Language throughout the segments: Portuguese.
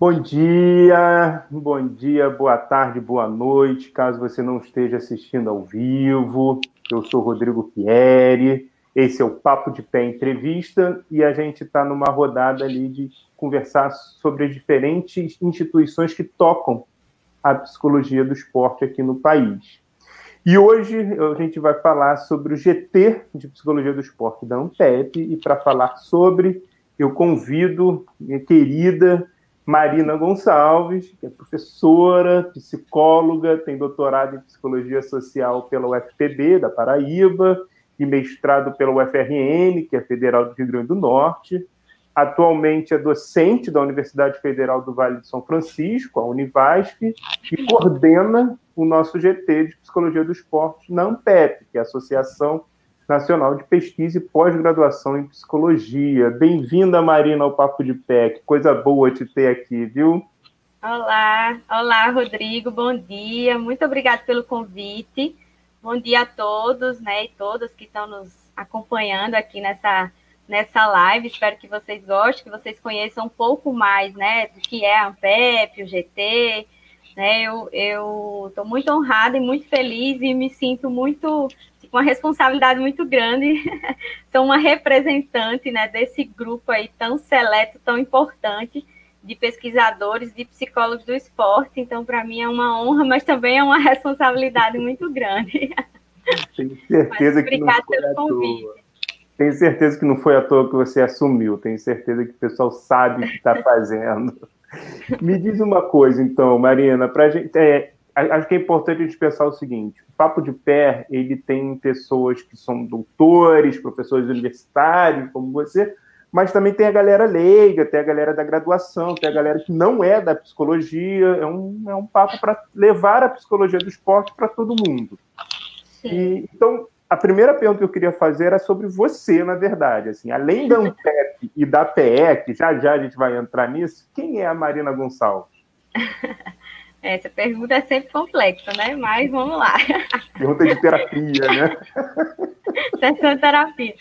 Bom dia, bom dia, boa tarde, boa noite, caso você não esteja assistindo ao vivo. Eu sou Rodrigo Pieri, esse é o Papo de Pé Entrevista e a gente está numa rodada ali de conversar sobre as diferentes instituições que tocam a psicologia do esporte aqui no país. E hoje a gente vai falar sobre o GT de Psicologia do Esporte da Ampep e para falar sobre, eu convido minha querida Marina Gonçalves, que é professora, psicóloga, tem doutorado em psicologia social pela UFPB da Paraíba e mestrado pela UFRN, que é Federal do Rio Grande do Norte. Atualmente é docente da Universidade Federal do Vale de São Francisco, a Univasf, e coordena o nosso GT de Psicologia do Esporte na ANPEP, que é a Associação Nacional de Pesquisa e Pós-Graduação em Psicologia. Bem-vinda, Marina, ao Papo de Pé. Que coisa boa te ter aqui, viu? Olá, olá, Rodrigo, bom dia. Muito obrigada pelo convite. Bom dia a todos, né, e todas que estão nos acompanhando aqui nessa nessa live. Espero que vocês gostem, que vocês conheçam um pouco mais, né, do que é a Ampep, o GT, né? Eu estou muito honrada e muito feliz e me sinto muito uma responsabilidade muito grande. Sou uma representante né, desse grupo aí tão seleto, tão importante de pesquisadores, de psicólogos do esporte. Então, para mim é uma honra, mas também é uma responsabilidade muito grande. Tenho certeza que não foi pelo convite. Tenho certeza que não foi à toa que você assumiu. Tenho certeza que o pessoal sabe o que está fazendo. Me diz uma coisa, então, Marina, para gente. É, acho que é importante a gente pensar o seguinte: o Papo de Pé ele tem pessoas que são doutores, professores universitários, como você, mas também tem a galera leiga, tem a galera da graduação, tem a galera que não é da psicologia. É um, é um papo para levar a psicologia do esporte para todo mundo. E, então, a primeira pergunta que eu queria fazer era sobre você, na verdade. Assim, além da Ampep e da PE, que já já a gente vai entrar nisso, quem é a Marina Gonçalves? Essa pergunta é sempre complexa, né? Mas vamos lá. Pergunta de terapia, né? Sessão de terapia.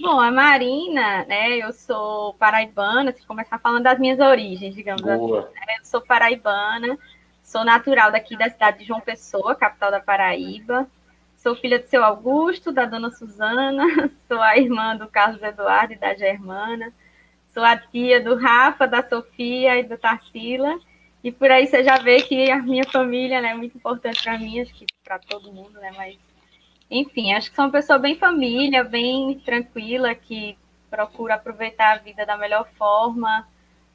Bom, a Marina, né? Eu sou paraibana, se começar falando das minhas origens, digamos Boa. assim. Né? Eu sou paraibana, sou natural daqui da cidade de João Pessoa, capital da Paraíba. Sou filha do seu Augusto, da dona Suzana, sou a irmã do Carlos Eduardo e da Germana, sou a tia do Rafa, da Sofia e do Tarsila. E por aí você já vê que a minha família né, é muito importante para mim, acho que para todo mundo, né? Mas, enfim, acho que sou uma pessoa bem família, bem tranquila, que procura aproveitar a vida da melhor forma,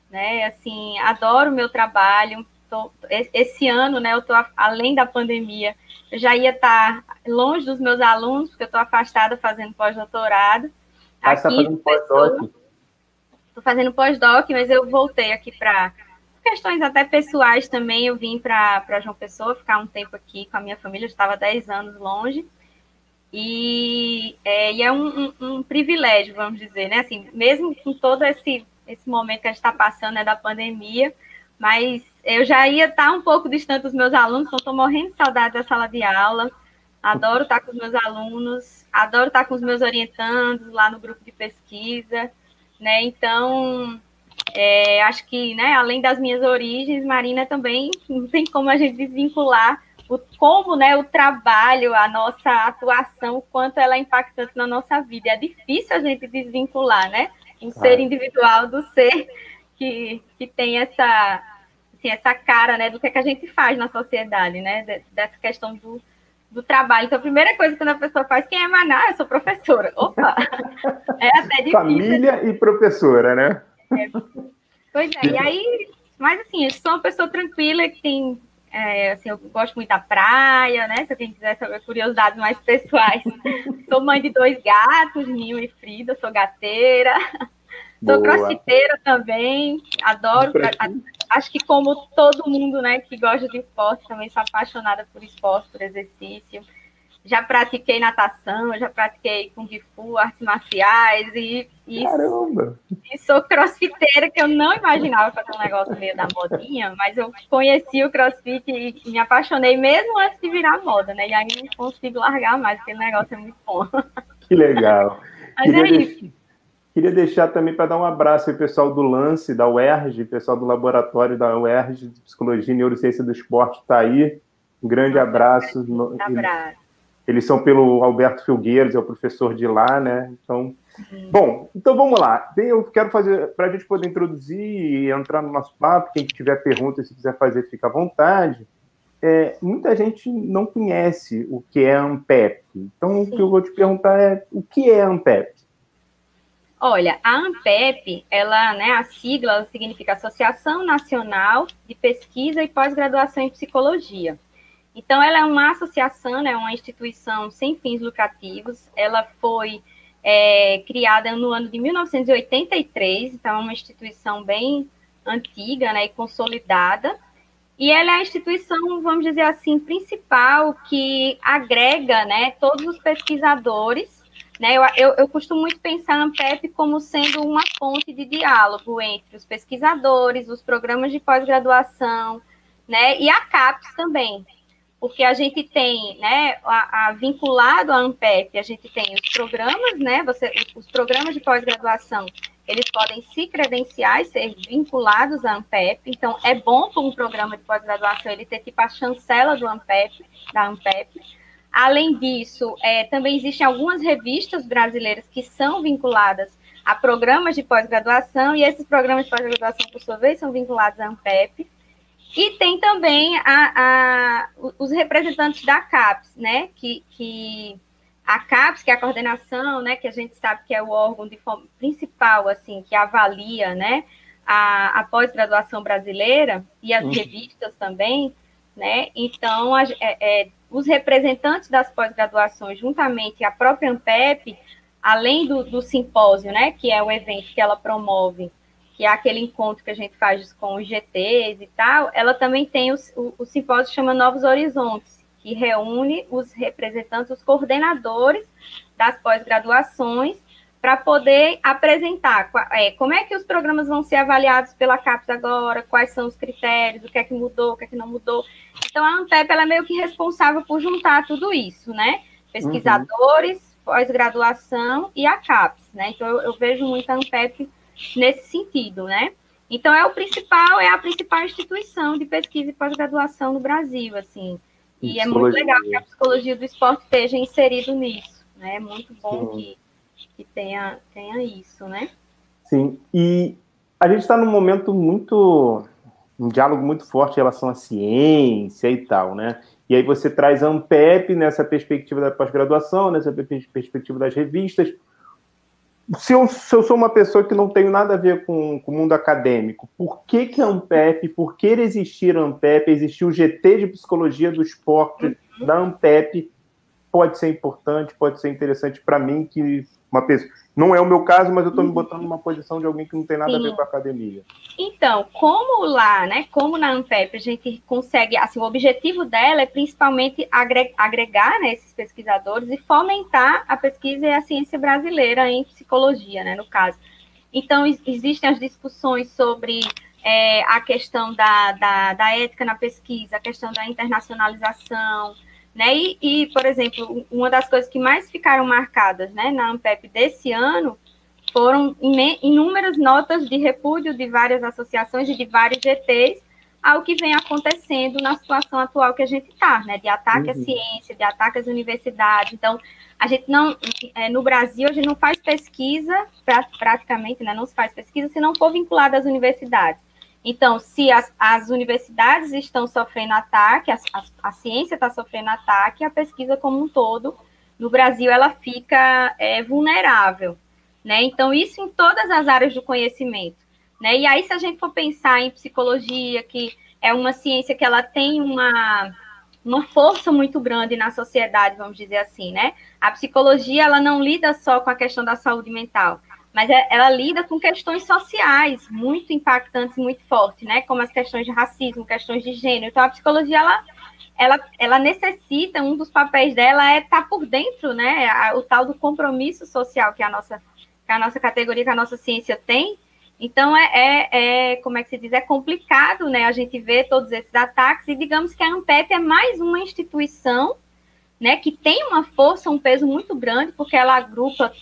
né? Assim, adoro o meu trabalho, tô, esse ano, né, eu estou além da pandemia, eu já ia estar tá longe dos meus alunos, porque eu estou afastada fazendo pós-doutorado. Ah, está fazendo pós-doc? Estou fazendo pós-doc, mas eu voltei aqui para questões até pessoais também. Eu vim para João Pessoa ficar um tempo aqui com a minha família, eu estava 10 anos longe. E é, e é um, um, um, privilégio, vamos dizer, né? Assim, mesmo com todo esse, esse momento que a gente está passando né, da pandemia, mas eu já ia estar um pouco distante dos meus alunos, então estou morrendo de saudade da sala de aula. Adoro estar com os meus alunos, adoro estar com os meus orientandos lá no grupo de pesquisa, né? Então, é, acho que, né, além das minhas origens, Marina também não tem como a gente desvincular o como, né, o trabalho, a nossa atuação, o quanto ela é impactante na nossa vida. É difícil a gente desvincular, né? Um ser individual do ser que, que tem essa, assim, essa cara né, do que, é que a gente faz na sociedade, né? Dessa questão do, do trabalho. Então, a primeira coisa quando a pessoa faz, quem é Maná? Eu sou professora. Opa! É até difícil. Família e professora, né? É. Pois é, e aí, mas assim, eu sou uma pessoa tranquila que tem. É, assim, eu gosto muito da praia, né? Se alguém quiser saber curiosidades mais pessoais. sou mãe de dois gatos, Nil e Frida, sou gateira. Sou Boa. crossfiteira também, adoro. Acho que como todo mundo, né, que gosta de esporte, também sou apaixonada por esporte, por exercício. Já pratiquei natação, já pratiquei kung fu, artes marciais e, e, Caramba. e sou crossfiteira, que eu não imaginava fazer um negócio meio da modinha, mas eu conheci o crossfit e me apaixonei mesmo antes de virar moda, né? E aí não consigo largar mais, porque o negócio é muito bom. Que legal. Mas é isso Queria deixar também para dar um abraço ao pessoal do Lance, da UERJ, pessoal do laboratório da UERJ de Psicologia e Neurociência do Esporte está aí. Um grande abraço. Um abraço. Eles são pelo Alberto Filgueiros, é o professor de lá, né? Então, uhum. bom, então vamos lá. Eu quero fazer, para a gente poder introduzir e entrar no nosso papo, quem tiver perguntas, se quiser fazer, fica à vontade. É, muita gente não conhece o que é ANPEP. Então, Sim. o que eu vou te perguntar é o que é ANPEP? Olha, a ANPEP, ela, né, a sigla ela significa Associação Nacional de Pesquisa e Pós-Graduação em Psicologia. Então, ela é uma associação, é uma instituição sem fins lucrativos. Ela foi é, criada no ano de 1983, então é uma instituição bem antiga né, e consolidada. E ela é a instituição, vamos dizer assim, principal que agrega né, todos os pesquisadores né? Eu, eu, eu, costumo muito pensar a Ampep como sendo uma fonte de diálogo entre os pesquisadores, os programas de pós-graduação, né? E a CAPES também, porque a gente tem, né, a, a, vinculado à Ampep, a gente tem os programas, né? Você, os programas de pós-graduação, eles podem se credenciar e ser vinculados à Ampep. Então, é bom para um programa de pós-graduação ele ter tipo a chancela do Ampep, da Ampep Além disso, é, também existem algumas revistas brasileiras que são vinculadas a programas de pós-graduação, e esses programas de pós-graduação, por sua vez, são vinculados à ANPEP. E tem também a, a, os representantes da CAPES, né, que, que a CAPES, que é a coordenação, né, que a gente sabe que é o órgão de principal, assim, que avalia, né, a, a pós-graduação brasileira, e as uhum. revistas também, né, então, a, é, é, os representantes das pós-graduações, juntamente a própria ANPEP, além do, do, simpósio, né, que é o evento que ela promove, que é aquele encontro que a gente faz com os GTs e tal, ela também tem o, o, o simpósio que chama Novos Horizontes, que reúne os representantes, os coordenadores das pós-graduações, para poder apresentar é, como é que os programas vão ser avaliados pela CAPES agora, quais são os critérios, o que é que mudou, o que é que não mudou. Então, a ANTEP ela é meio que responsável por juntar tudo isso, né? Pesquisadores, uhum. pós-graduação e a CAPES, né? Então, eu, eu vejo muito a ANTEP nesse sentido, né? Então, é o principal, é a principal instituição de pesquisa e pós-graduação no Brasil, assim. E é muito legal que a psicologia do esporte esteja inserido nisso, né? É muito bom que, que tenha, tenha isso, né? Sim, e a gente está num momento muito um diálogo muito forte em relação à ciência e tal, né? E aí você traz a Ampep nessa perspectiva da pós-graduação, nessa perspectiva das revistas. Se eu, se eu, sou uma pessoa que não tenho nada a ver com, com o mundo acadêmico, por que, que a Ampep, por que existir a Ampep, existir o GT de Psicologia do Esporte uhum. da Ampep, pode ser importante, pode ser interessante para mim, que uma pessoa. Não é o meu caso, mas eu estou me uhum. botando numa posição de alguém que não tem nada Sim. a ver com a academia. Então, como lá, né? Como na Ampep a gente consegue, assim, o objetivo dela é principalmente agregar né, esses pesquisadores e fomentar a pesquisa e a ciência brasileira em psicologia, né? No caso. Então, existem as discussões sobre é, a questão da, da, da ética na pesquisa, a questão da internacionalização, né? E, e, por exemplo, uma das coisas que mais ficaram marcadas né, na ANPEP desse ano foram inúmeras notas de repúdio de várias associações e de vários GTs ao que vem acontecendo na situação atual que a gente está, né? De ataque uhum. à ciência, de ataque às universidades. Então, a gente não, é, no Brasil, a gente não faz pesquisa, pra, praticamente, né? Não se faz pesquisa se não for vinculada às universidades. Então, se as, as universidades estão sofrendo ataque, a, a, a ciência está sofrendo ataque, a pesquisa como um todo, no Brasil, ela fica é, vulnerável. Né? Então, isso em todas as áreas do conhecimento. Né? E aí, se a gente for pensar em psicologia, que é uma ciência que ela tem uma, uma força muito grande na sociedade, vamos dizer assim, né? A psicologia, ela não lida só com a questão da saúde mental, mas é, ela lida com questões sociais muito impactantes, muito fortes, né? Como as questões de racismo, questões de gênero. Então, a psicologia, ela, ela, ela necessita, um dos papéis dela é estar tá por dentro, né? O tal do compromisso social que a nossa, que a nossa categoria, que a nossa ciência tem. Então, é, é, é, como é que se diz, é complicado, né? A gente ver todos esses ataques e digamos que a Ampep é mais uma instituição, né? Que tem uma força, um peso muito grande, porque ela agrupa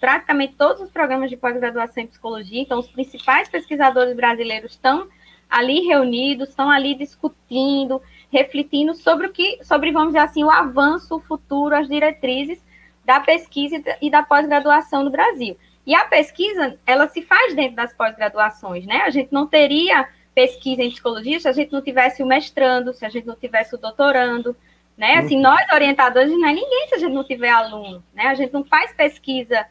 praticamente todos os programas de pós-graduação em psicologia, então os principais pesquisadores brasileiros estão ali reunidos, estão ali discutindo, refletindo sobre o que, sobre, vamos dizer assim, o avanço, o futuro, as diretrizes da pesquisa e da pós-graduação no Brasil. E a pesquisa, ela se faz dentro das pós-graduações, né? A gente não teria pesquisa em psicologia se a gente não tivesse o mestrando, se a gente não tivesse o doutorando, né? Assim, nós orientadores não é ninguém se a gente não tiver aluno, né? A gente não faz pesquisa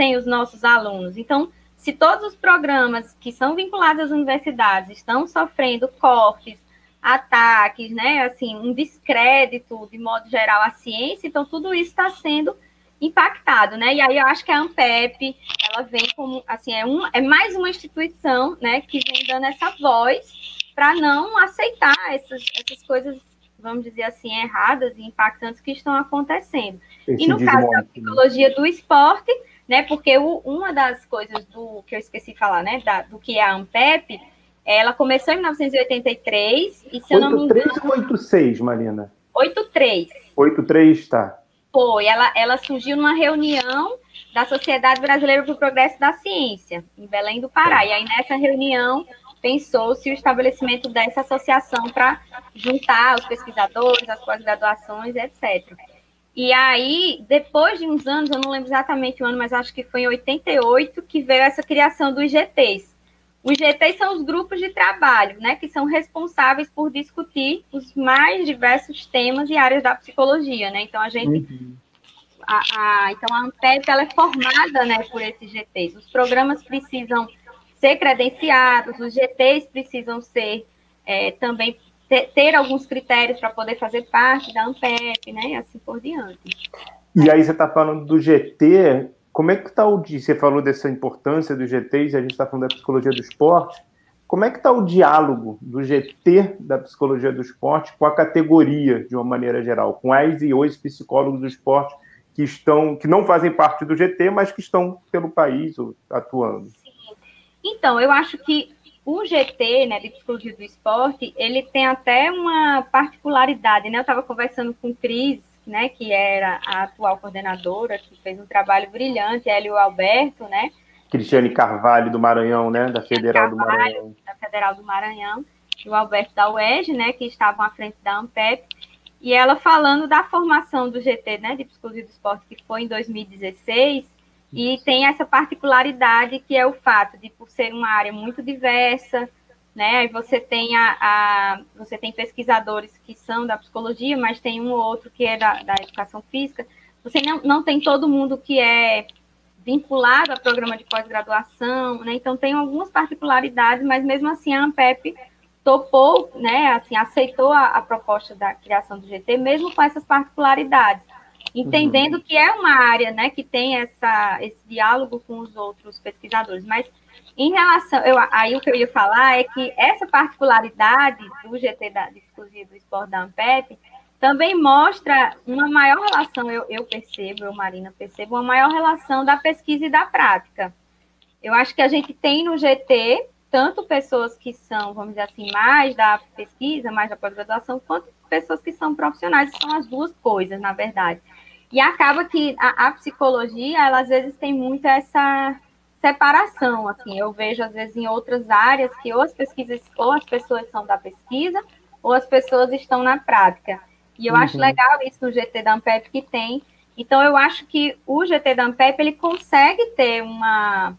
sem os nossos alunos. Então, se todos os programas que são vinculados às universidades estão sofrendo cortes, ataques, né? Assim, um descrédito de modo geral à ciência, então tudo isso está sendo impactado, né? E aí eu acho que a Ampep, ela vem como, assim, é, um, é mais uma instituição, né, que vem dando essa voz para não aceitar essas, essas coisas, vamos dizer assim, erradas e impactantes que estão acontecendo. Esse e no caso da psicologia do esporte, né, porque o, uma das coisas do que eu esqueci de falar, né, da, do que é a Ampep, ela começou em 1983 e se 83 eu não me engano... 83 ou 86, Marina? 83. 83, tá. Foi, ela, ela surgiu numa reunião da Sociedade Brasileira para o Progresso da Ciência, em Belém do Pará. E aí, nessa reunião, pensou-se o estabelecimento dessa associação para juntar os pesquisadores, as pós-graduações, etc. E aí, depois de uns anos, eu não lembro exatamente o ano, mas acho que foi em 88 que veio essa criação dos GTs, os GTs são os grupos de trabalho, né, que são responsáveis por discutir os mais diversos temas e áreas da psicologia, né? Então a gente a, a, então a Ampep ela é formada, né, por esses GTs. Os programas precisam ser credenciados, os GTs precisam ser é, também ter, ter, alguns critérios para poder fazer parte da Ampep, né, e assim por diante. E aí você está falando do GT, como é que está o Você falou dessa importância dos GTs, e a gente está falando da psicologia do esporte. Como é que está o diálogo do GT da psicologia do esporte com a categoria, de uma maneira geral, com as e os psicólogos do esporte que estão, que não fazem parte do GT, mas que estão pelo país atuando? Sim. Então, eu acho que o GT, né, de psicologia do esporte, ele tem até uma particularidade, né? Eu estava conversando com o Cris né, que era a atual coordenadora, que fez um trabalho brilhante, ela e o Alberto, né? Cristiane Carvalho do Maranhão, né, da Federal Carvalho, do Maranhão. Da Federal do Maranhão, e o Alberto da UERJ, né, que estavam à frente da Ampep, e ela falando da formação do GT, né, de Psicologia do Esporte, que foi em 2016, e tem essa particularidade que é o fato de, por ser uma área muito diversa, né? Aí você tem a, a, você tem pesquisadores que são da psicologia, mas tem um ou outro que é da, da educação física. Você não, não tem todo mundo que é vinculado a programa de pós-graduação, né? Então tem algumas particularidades, mas mesmo assim a Ampep topou, né? Assim, aceitou a, a proposta da criação do GT, mesmo com essas particularidades, entendendo uhum. que é uma área, né? Que tem essa, esse diálogo com os outros pesquisadores, mas em relação, eu, aí o que eu ia falar é que essa particularidade do GT da discussão do esporte da Ampep também mostra uma maior relação, eu, eu percebo, eu, Marina, percebo, uma maior relação da pesquisa e da prática. Eu acho que a gente tem no GT tanto pessoas que são, vamos dizer assim, mais da pesquisa, mais da pós-graduação, quanto pessoas que são profissionais, são as duas coisas, na verdade. E acaba que a, a psicologia, ela às vezes tem muito essa separação, assim, eu vejo às vezes em outras áreas que ou as pesquisas, ou as pessoas são da pesquisa, ou as pessoas estão na prática. E eu uhum. acho legal isso no GT da Ampep que tem. Então eu acho que o GT da Ampep ele consegue ter uma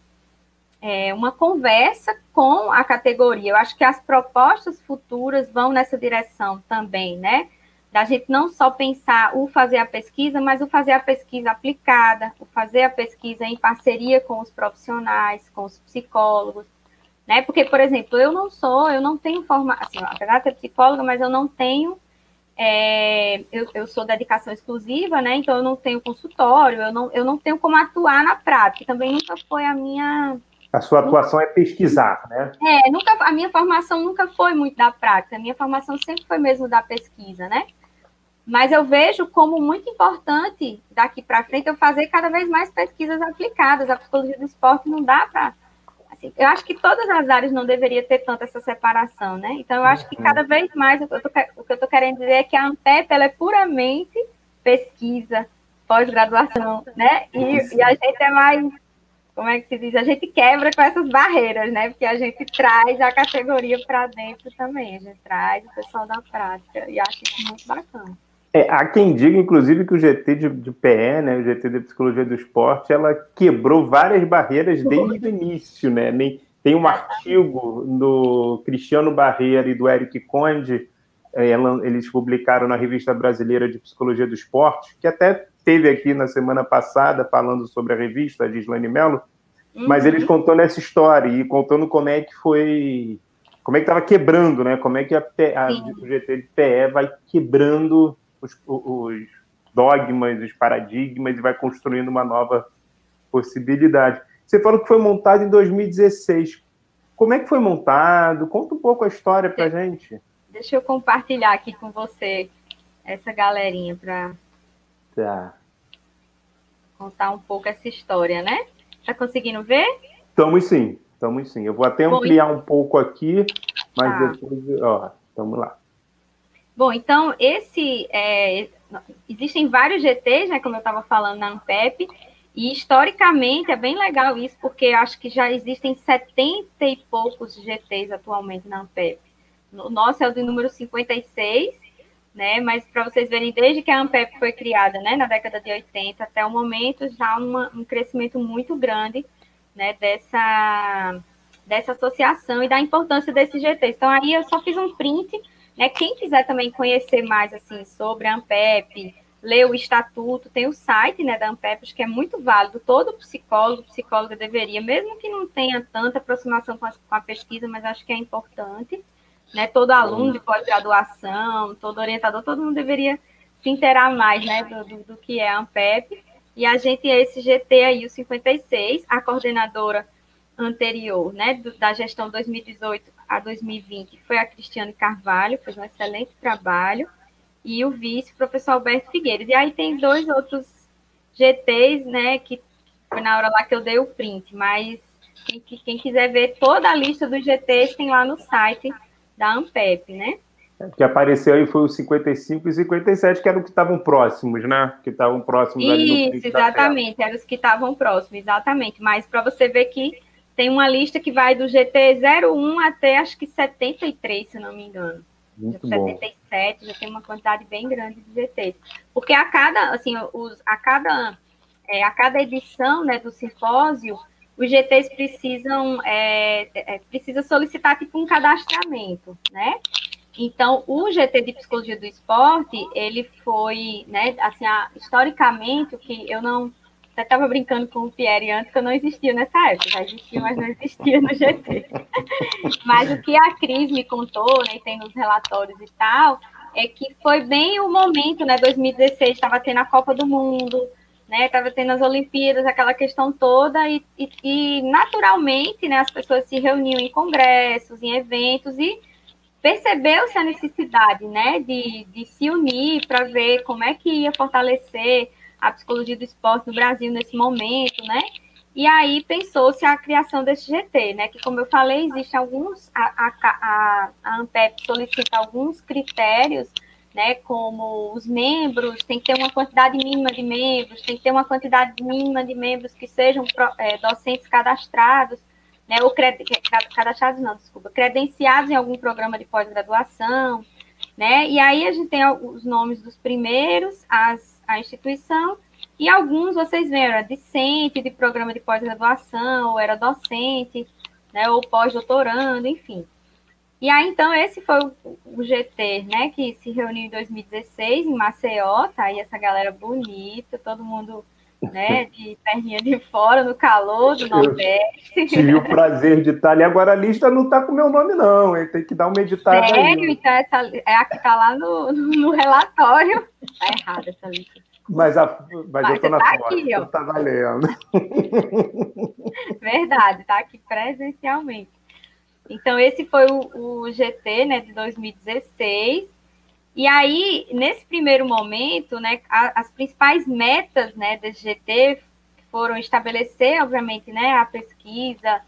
é, uma conversa com a categoria. Eu acho que as propostas futuras vão nessa direção também, né? da gente não só pensar o fazer a pesquisa, mas o fazer a pesquisa aplicada, o fazer a pesquisa em parceria com os profissionais, com os psicólogos, né? Porque, por exemplo, eu não sou, eu não tenho formação, assim, apesar de ser psicóloga, mas eu não tenho, é, eu, eu sou dedicação exclusiva, né? Então eu não tenho consultório, eu não, eu não tenho como atuar na prática, também nunca foi a minha a sua atuação é pesquisar, né? É, nunca, a minha formação nunca foi muito da prática, a minha formação sempre foi mesmo da pesquisa, né? Mas eu vejo como muito importante daqui para frente eu fazer cada vez mais pesquisas aplicadas. A psicologia do esporte não dá para. Assim, eu acho que todas as áreas não deveria ter tanto essa separação, né? Então eu acho que uhum. cada vez mais o que eu estou querendo dizer é que a Ampep ela é puramente pesquisa, pós-graduação, né? E, e, a gente é mais, como é que se diz? A gente quebra com essas barreiras, né? Porque a gente traz a categoria para dentro também, a gente traz o pessoal da prática, e acho isso muito bacana. É, há quem diga, inclusive, que o GT de, de PE, né, o GT de Psicologia do Esporte, ela quebrou várias barreiras desde o início, né? Tem um artigo do Cristiano Barreira e do Eric Conde, é, eles publicaram na Revista Brasileira de Psicologia do Esporte, que até teve aqui na semana passada falando sobre a revista de Islane Mello, uhum. mas eles contando essa história e contando como é que foi, como é que estava quebrando, né? Como é que a, a, o GT de PE vai quebrando os, os dogmas, os paradigmas e vai construindo uma nova possibilidade. Você falou que foi montado em 2016. Como é que foi montado? Conta um pouco a história para gente. Deixa eu compartilhar aqui com você essa galerinha para tá. contar um pouco essa história, né? Tá conseguindo ver? Estamos sim, estamos sim. Eu vou até ampliar Bom, um pouco aqui, mas tá. depois, ó, vamos lá. Bom, então esse é, existem vários GTs, né, como eu estava falando na Ampep, e historicamente é bem legal isso, porque acho que já existem 70 e poucos GTs atualmente na Ampep. O nosso é o de número 56, né? Mas para vocês verem, desde que a Ampep foi criada, né, na década de 80 até o momento, já uma, um crescimento muito grande, né, dessa, dessa associação e da importância desse GT. Então aí eu só fiz um print, né? Quem quiser também conhecer mais assim sobre a Ampep, ler o estatuto, tem o site, né, da Ampep, que é muito válido. Todo psicólogo, psicóloga deveria, mesmo que não tenha tanta aproximação com a, com a pesquisa, mas acho que é importante né? Todo aluno de pós-graduação, todo orientador, todo mundo deveria se inteirar mais, né, do, do, do que é a Ampep. E a gente, esse GT aí, o 56, a coordenadora anterior, né, do, da gestão 2018 a 2020, foi a Cristiane Carvalho, fez um excelente trabalho, e o vice, o professor Alberto Figueiredo. E aí tem dois outros GTs, né, que foi na hora lá que eu dei o print, mas quem, quem quiser ver toda a lista dos GTs tem lá no site da Ampep, né? O que apareceu aí foi os 55 e 57, que eram que estavam próximos, né? Que estavam próximos Isso, ali no Isso, exatamente, eram os que estavam próximos, exatamente. Mas para você ver que tem uma lista que vai do GT 01 até acho que 73, se não me engano. Muito 77, bom. já tem uma quantidade bem grande de GTs. Porque a cada, assim, os, a cada, é, a cada edição né, do simpósio, os GTs precisam é, é, precisa solicitar tipo um cadastramento, né? Então, o GT de Psicologia do Esporte, ele foi, né, assim, a, historicamente, o que eu não, até estava brincando com o Pierre antes, que eu não existia nessa época, já existia, mas não existia no GT. mas o que a Cris me contou, né, tem nos relatórios e tal, é que foi bem o momento, né, 2016, estava tendo a Copa do Mundo, né? Estava tendo as Olimpíadas, aquela questão toda, e, e, e, naturalmente né, as pessoas se reuniam em congressos, em eventos, e percebeu-se a necessidade né, de, de se unir para ver como é que ia fortalecer a psicologia do esporte no Brasil nesse momento, né? E aí pensou-se a criação desse GT, né? Que, como eu falei, existem alguns, a, a, a, a ANPEP solicita alguns critérios né, como os membros, tem que ter uma quantidade mínima de membros, tem que ter uma quantidade mínima de membros que sejam é, docentes cadastrados, né, ou cadastrados não, desculpa, credenciados em algum programa de pós-graduação, né, e aí a gente tem os nomes dos primeiros, as, a instituição, e alguns vocês viram, era discente de programa de pós-graduação, ou era docente, né, ou pós-doutorando, enfim. E aí, então, esse foi o, GT, né, que se reuniu em 2016 em Maceió, tá aí essa galera bonita, todo mundo, né, de perninha de fora, no calor do Nordeste. Tive o prazer de estar ali, agora a lista não tá com meu nome, não, hein? tem que dar uma editada Sério? aí. Então, essa, é a que tá lá no, no relatório. Tá errada essa lista. Mas, a, mas, mas eu tô na tá foto, aqui, ó. tá valendo. Verdade, tá aqui presencialmente. Então, esse foi o, o GT né, de 2016. E aí, nesse primeiro momento, né, a, as principais metas né, desse GT foram estabelecer, obviamente, né, a pesquisa,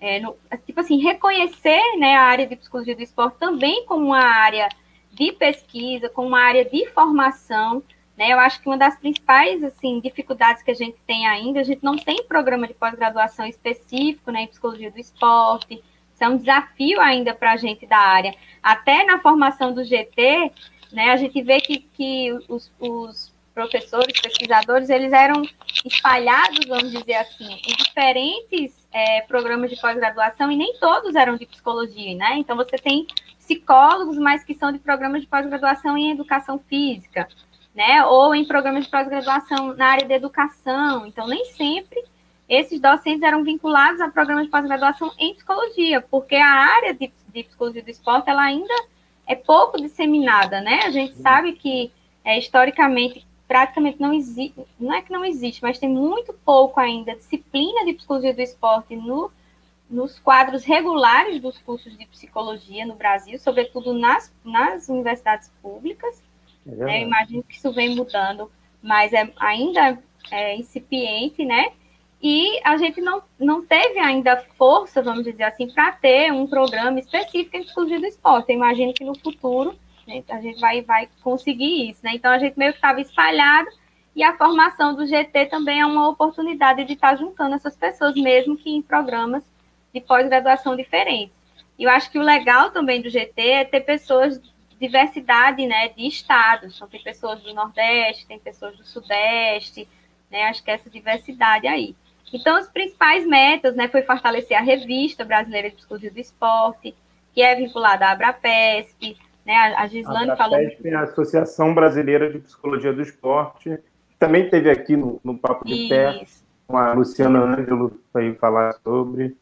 é, no, tipo assim, reconhecer né, a área de psicologia do esporte também como uma área de pesquisa, como uma área de formação, Né? Eu acho que uma das principais assim, dificuldades que a gente tem ainda, a gente não tem programa de pós-graduação específico né, em psicologia do esporte. É um desafio ainda para a gente da área. Até na formação do GT, né, a gente vê que, que os, os professores, pesquisadores, eles eram espalhados, vamos dizer assim, em diferentes é, programas de pós-graduação e nem todos eram de psicologia, né? Então você tem psicólogos, mas que são de programas de pós-graduação em educação física, né? Ou em programas de pós-graduação na área da educação. Então nem sempre esses docentes eram vinculados a programas de pós-graduação em psicologia, porque a área de, de, psicologia do esporte ela ainda é pouco disseminada, né? A gente sabe que é, historicamente praticamente não existe, não é que não existe, mas tem muito pouco ainda disciplina de psicologia do esporte no, nos quadros regulares dos cursos de psicologia no Brasil, sobretudo nas, nas universidades públicas. É Eu imagino que isso vem mudando, mas é, ainda é incipiente, né? E a gente não, não teve ainda força, vamos dizer assim, para ter um programa específico psicologia do esporte. Eu imagino que no futuro a gente vai, vai conseguir isso, né? Então a gente meio que estava espalhado e a formação do GT também é uma oportunidade de estar tá juntando essas pessoas, mesmo que em programas de pós-graduação diferentes. E eu acho que o legal também do GT é ter pessoas diversidade, né, de estados. Então tem pessoas do Nordeste, tem pessoas do Sudeste, né? Acho que é essa diversidade aí. Então, as principais metas, né, foi fortalecer a revista brasileira de psicologia do esporte, que é vinculada à Abrapesp, né? A Gislane a falou. A Associação Brasileira de Psicologia do Esporte, também teve aqui no, no Papo de Isso. Pé, com a Luciana Ângelo para falar sobre.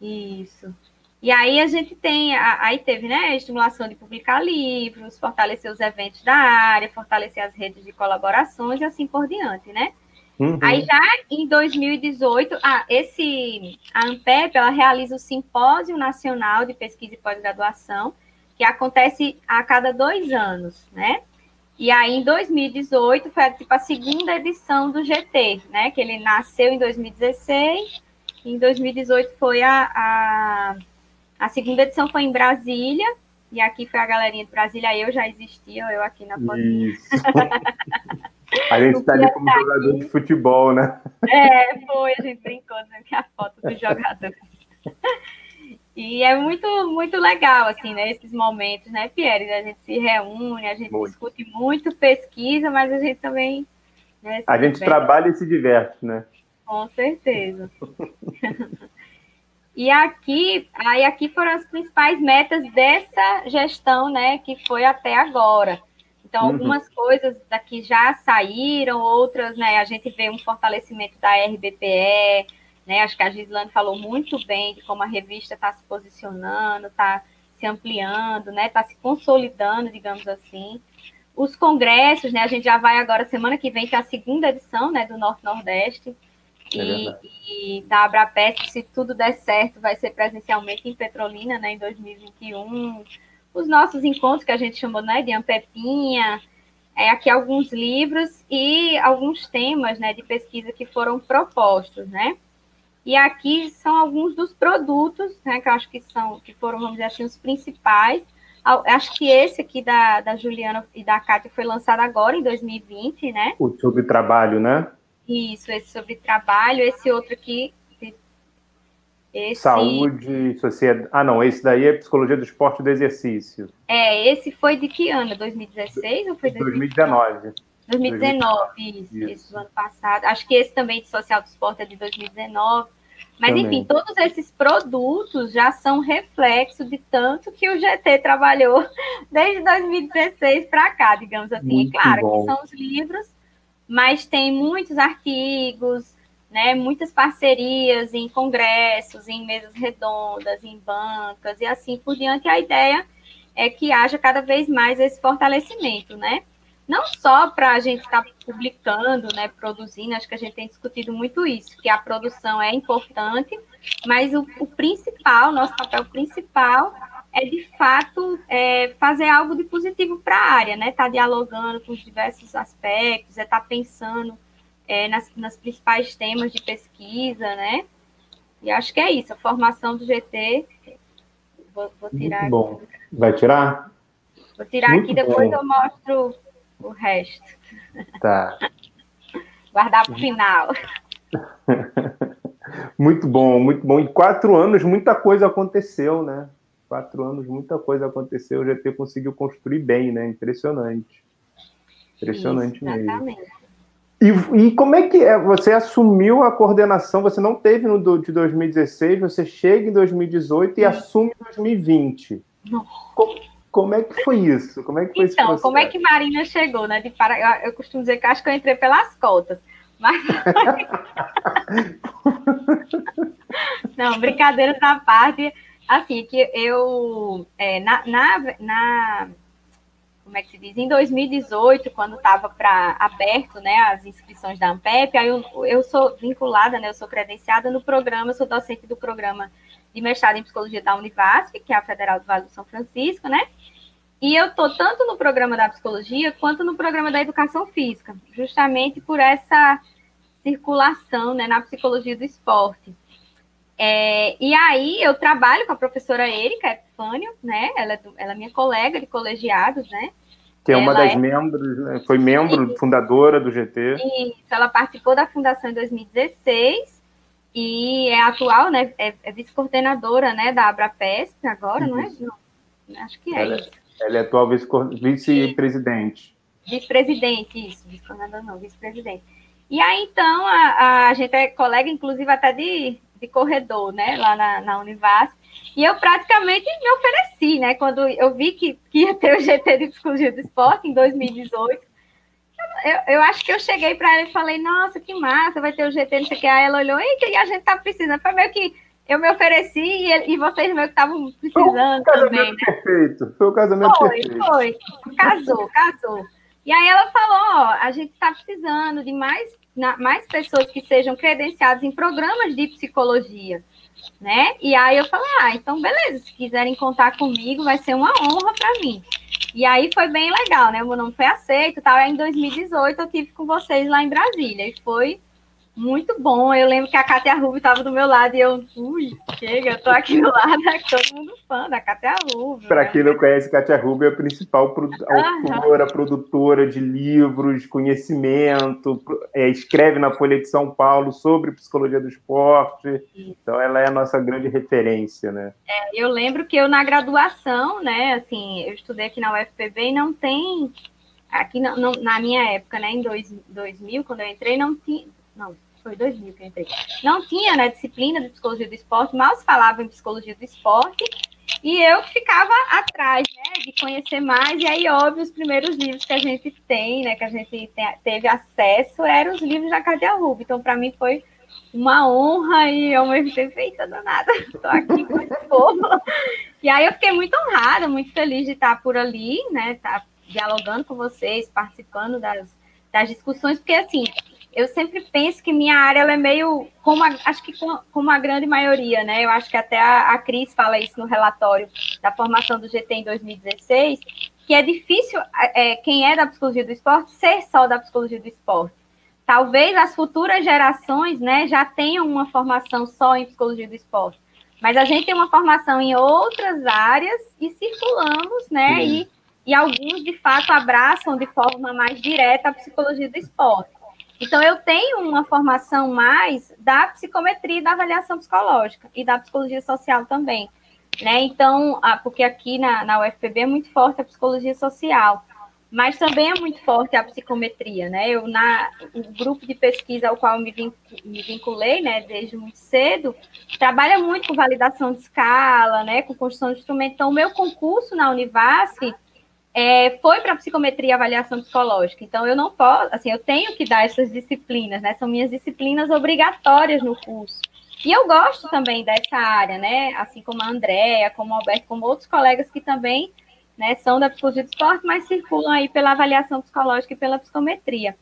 Isso. E aí a gente tem, aí teve, né, a estimulação de publicar livros, fortalecer os eventos da área, fortalecer as redes de colaborações e assim por diante, né? Uhum. Aí já em 2018, ah, esse, a ANPEP, ela realiza o Simpósio Nacional de Pesquisa e Pós-Graduação, que acontece a cada dois anos, né? E aí, em 2018, foi tipo, a segunda edição do GT, né? Que ele nasceu em 2016, e em 2018 foi a, a, a segunda edição foi em Brasília, e aqui foi a galerinha de Brasília, eu já existia, eu aqui na fotinha. a gente está ali como jogador aqui. de futebol, né? É, foi, a gente brincou aqui a foto do jogador. E é muito, muito legal, assim, né, esses momentos, né, Pierre? A gente se reúne, a gente muito. discute muito, pesquisa, mas a gente também. Né, a gente diverte. trabalha e se diverte, né? Com certeza. e aqui, aí aqui foram as principais metas dessa gestão, né, que foi até agora. Então, uhum. algumas uhum. coisas daqui já saíram, outras, né, a gente vê um fortalecimento da RBPE, né? Acho que a Gislane falou muito bem de como a revista está se posicionando, está se ampliando, né? Está se consolidando, digamos assim. Os congressos, né? A gente já vai agora, semana que vem, ter a segunda edição né, do Norte-Nordeste. É e, e da Abrapesp, se tudo der certo, vai ser presencialmente em Petrolina, né, em 2021. Os nossos encontros, que a gente chamou né, de Ampepinha, é, aqui alguns livros e alguns temas né, de pesquisa que foram propostos, né? E aqui são alguns dos produtos, né, que eu acho que são, que foram, vamos dizer assim, os principais. Acho que esse aqui da, da Juliana e da Cátia foi lançado agora, em 2020, né? O sobre trabalho, né? Isso, esse sobre trabalho, esse outro aqui. Esse... Saúde, sociedade. Ah, não, esse daí é Psicologia do Esporte e do Exercício. É, esse foi de que ano? 2016 ou foi 2019? 2019, isso, isso. isso, do ano passado. Acho que esse também de Social do Esporte é de 2019. Mas, também. enfim, todos esses produtos já são reflexo de tanto que o GT trabalhou desde 2016 para cá, digamos assim. Muito é claro bom. que são os livros, mas tem muitos artigos, né, muitas parcerias em congressos, em mesas redondas, em bancas e assim por diante. A ideia é que haja cada vez mais esse fortalecimento, né? não só para a gente estar tá publicando, né, produzindo, acho que a gente tem discutido muito isso, que a produção é importante, mas o, o principal, nosso papel principal é de fato é, fazer algo de positivo para a área, né? Estar tá dialogando com os diversos aspectos, é estar tá pensando é, nas, nas principais temas de pesquisa, né? E acho que é isso, a formação do GT. Vou, vou tirar. Muito bom. Vai tirar? Vou tirar Muito aqui, depois bom. eu mostro o resto. Tá. Guardar para o final. muito bom, muito bom. Em quatro anos, muita coisa aconteceu, né? Quatro anos, muita coisa aconteceu. O GT conseguiu construir bem, né? Impressionante. Impressionante Isso, mesmo. E, e, como é que é? Você assumiu a coordenação, você não teve no do, de 2016, você chega em 2018 e assume em 2020. Como, como, é que foi isso? Como é que foi então, como é que Marina chegou, né? De para... eu, eu costumo dizer que acho que eu entrei pelas cotas. Mas. não, brincadeiras à parte. Assim, que eu. É, na, na, na como é que se diz, em 2018, quando estava para aberto, né, as inscrições da Ampep, aí eu, eu sou vinculada, né, eu sou credenciada no programa, sou docente do programa de mestrado em psicologia da Univasf, que é a Federal do Vale do São Francisco, né? E eu tô tanto no programa da psicologia quanto no programa da educação física, justamente por essa circulação, né, na psicologia do esporte. É, e aí eu trabalho com a professora Erika Epifânio, né? Ela, é ela é minha colega de colegiados, né? Que é uma das é... membros, né? foi membro, Isso. fundadora do GT. Isso, ela participou da fundação em 2016 e é atual, né? É, é vice-coordenadora, né, da Abrapesp agora, não é? Não, acho que é ela, isso. Ela é atual vice-presidente. Vice-presidente, isso, vice-coordenadora não, vice-presidente. E aí, então, a, a gente é colega, inclusive, até de, de corredor, né, lá na, na Univasf. E eu praticamente me ofereci, né, quando eu vi que, que ia ter o GT de Psicologia do Esporte em 2018. Eu, eu acho que eu cheguei para ela e falei, nossa, que massa, vai ter o GT, não sei o que. Aí ela olhou, e a gente tá precisando. Foi meio que eu me ofereci e, e vocês meio que estavam precisando foi também, né? Perfeito, foi o casamento foi, perfeito. Foi, foi. Casou, casou. E aí ela falou, ó, a gente está precisando de mais na, mais pessoas que sejam credenciadas em programas de psicologia, né? E aí eu falei, ah, então beleza, se quiserem contar comigo, vai ser uma honra para mim. E aí foi bem legal, né? O meu nome foi aceito, tal. Aí em 2018 eu tive com vocês lá em Brasília e foi muito bom. Eu lembro que a Cátia Rubio estava do meu lado e eu, ui, chega, eu tô aqui do lado, é todo mundo fã da Cátia Rubio. Para né? quem não conhece, Cátia Rubio é a principal autora, produtora de livros, conhecimento, é, escreve na Folha de São Paulo sobre psicologia do esporte. Então, ela é a nossa grande referência, né? É, eu lembro que eu, na graduação, né, assim, eu estudei aqui na UFPB e não tem. Aqui não, não, na minha época, né, em dois, 2000, quando eu entrei, não tinha não, foi 2000 que eu entrei. Não tinha, né, disciplina de psicologia do esporte, mal se falava em psicologia do esporte, e eu ficava atrás, né, de conhecer mais, e aí, óbvio, os primeiros livros que a gente tem, né, que a gente teve acesso, eram os livros da Cátia Rubio, então, para mim, foi uma honra e ao mesmo tempo, feita danada, estou aqui com esse povo. E aí eu fiquei muito honrada, muito feliz de estar por ali, né, estar tá dialogando com vocês, participando das, das discussões, porque, assim, eu sempre penso que minha área ela é meio como a, acho que como a grande maioria, né? Eu acho que até a, a Cris fala isso no relatório da formação do GT em 2016, que é difícil é, quem é da psicologia do esporte ser só da psicologia do esporte. Talvez as futuras gerações, né, já tenham uma formação só em psicologia do esporte, mas a gente tem uma formação em outras áreas e circulamos, né? E, e alguns de fato abraçam de forma mais direta a psicologia do esporte. Então, eu tenho uma formação mais da psicometria e da avaliação psicológica e da psicologia social também. Né? Então, porque aqui na, na UFPB é muito forte a psicologia social, mas também é muito forte a psicometria. Né? Eu, na, o grupo de pesquisa ao qual me, me vinculei né, desde muito cedo, trabalha muito com validação de escala, né, com construção de instrumento. Então, o meu concurso na Univasf é, foi para psicometria e avaliação psicológica. Então, eu não posso, assim, eu tenho que dar essas disciplinas, né? São minhas disciplinas obrigatórias no curso. E eu gosto também dessa área, né? Assim como a Andréa, como o Alberto, como outros colegas que também né, são da psicologia do esporte, mas circulam aí pela avaliação psicológica e pela psicometria.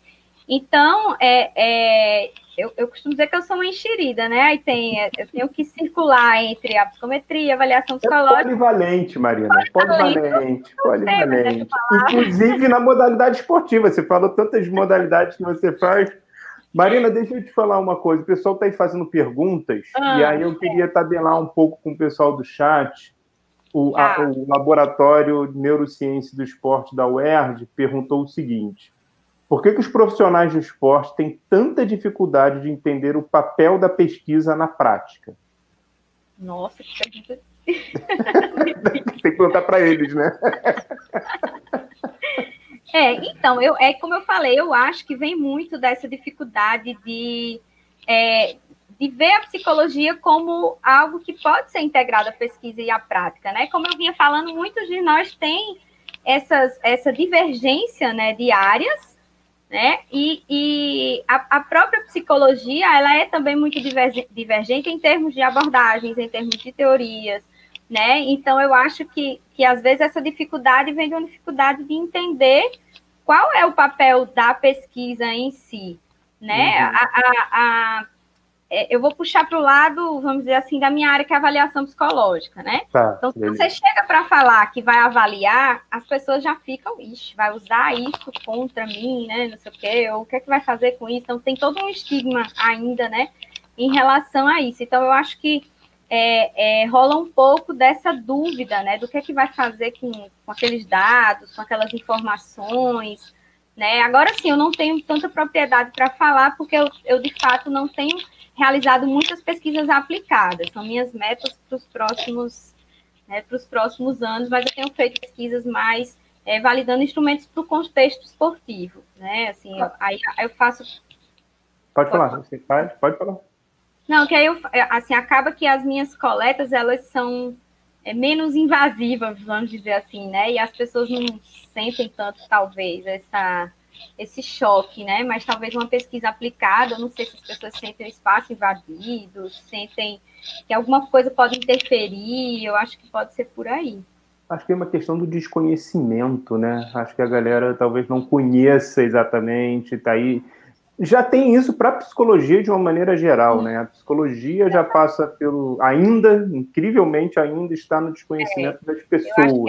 Então, é, é, eu, eu, costumo dizer que eu sou uma enxerida, né? Aí tem, eu tenho que circular entre a psicometria, avaliação é psicológica. É polivalente, Marina. Polivalente, polivalente. Inclusive na modalidade esportiva. Você falou tantas modalidades que você faz. Marina, deixa eu te falar uma coisa. O pessoal está aí fazendo perguntas, ah, e aí eu queria tabelar um pouco com o pessoal do chat. O, ah. a, o Laboratório de Neurociência do Esporte da UERJ perguntou o seguinte: Por que, que os profissionais do esporte têm tanta dificuldade de entender o papel da pesquisa na prática? Nossa, que pergunta. Tem que perguntar para eles, né? É, então, eu, é como eu falei, eu acho que vem muito dessa dificuldade de, é, de ver a psicologia como algo que pode ser integrado à pesquisa e à prática, né? Como eu vinha falando, muitos de nós têm essas, essa divergência né, de áreas, né? E, e a, a, própria psicologia, ela é também muito divergente em termos de abordagens, em termos de teorias, né? Então, eu acho que, que às vezes essa dificuldade vem de uma dificuldade de entender qual é o papel da pesquisa em si, né? Uhum. A, a, a, eu vou puxar para o lado, vamos dizer assim, da minha área que é avaliação psicológica, né? Tá, então, se beleza. você chega para falar que vai avaliar, as pessoas já ficam, ixi, vai usar isso contra mim, né? Não sei o quê, ou o que é que vai fazer com isso? Então, tem todo um estigma ainda, né? Em relação a isso. Então, eu acho que é, é, rola um pouco dessa dúvida, né, do que é que vai fazer com, com aqueles dados, com aquelas informações, né? Agora sim, eu não tenho tanta propriedade para falar, porque eu, eu, de fato não tenho realizado muitas pesquisas aplicadas, são minhas metas para os próximos, né, para os próximos anos, mas eu tenho feito pesquisas mais é, validando instrumentos para o contexto esportivo, né? Assim, eu, aí, eu faço. Pode falar, você pode, pode falar. Não, que aí eu, é, assim, acaba que as minhas coletas, elas são é, menos invasivas, vamos dizer assim, né? E as pessoas não sentem tanto, talvez, essa, esse choque, né? Mas talvez uma pesquisa aplicada, não sei se as pessoas sentem o espaço invadido, sentem que alguma coisa pode interferir, eu acho que pode ser por aí. Acho que é uma questão do desconhecimento, né? Acho que a galera talvez não conheça exatamente, tá aí já tem isso para a psicologia de uma maneira geral, né? A psicologia já passa pelo. Ainda, incrivelmente, ainda está no desconhecimento é, das pessoas.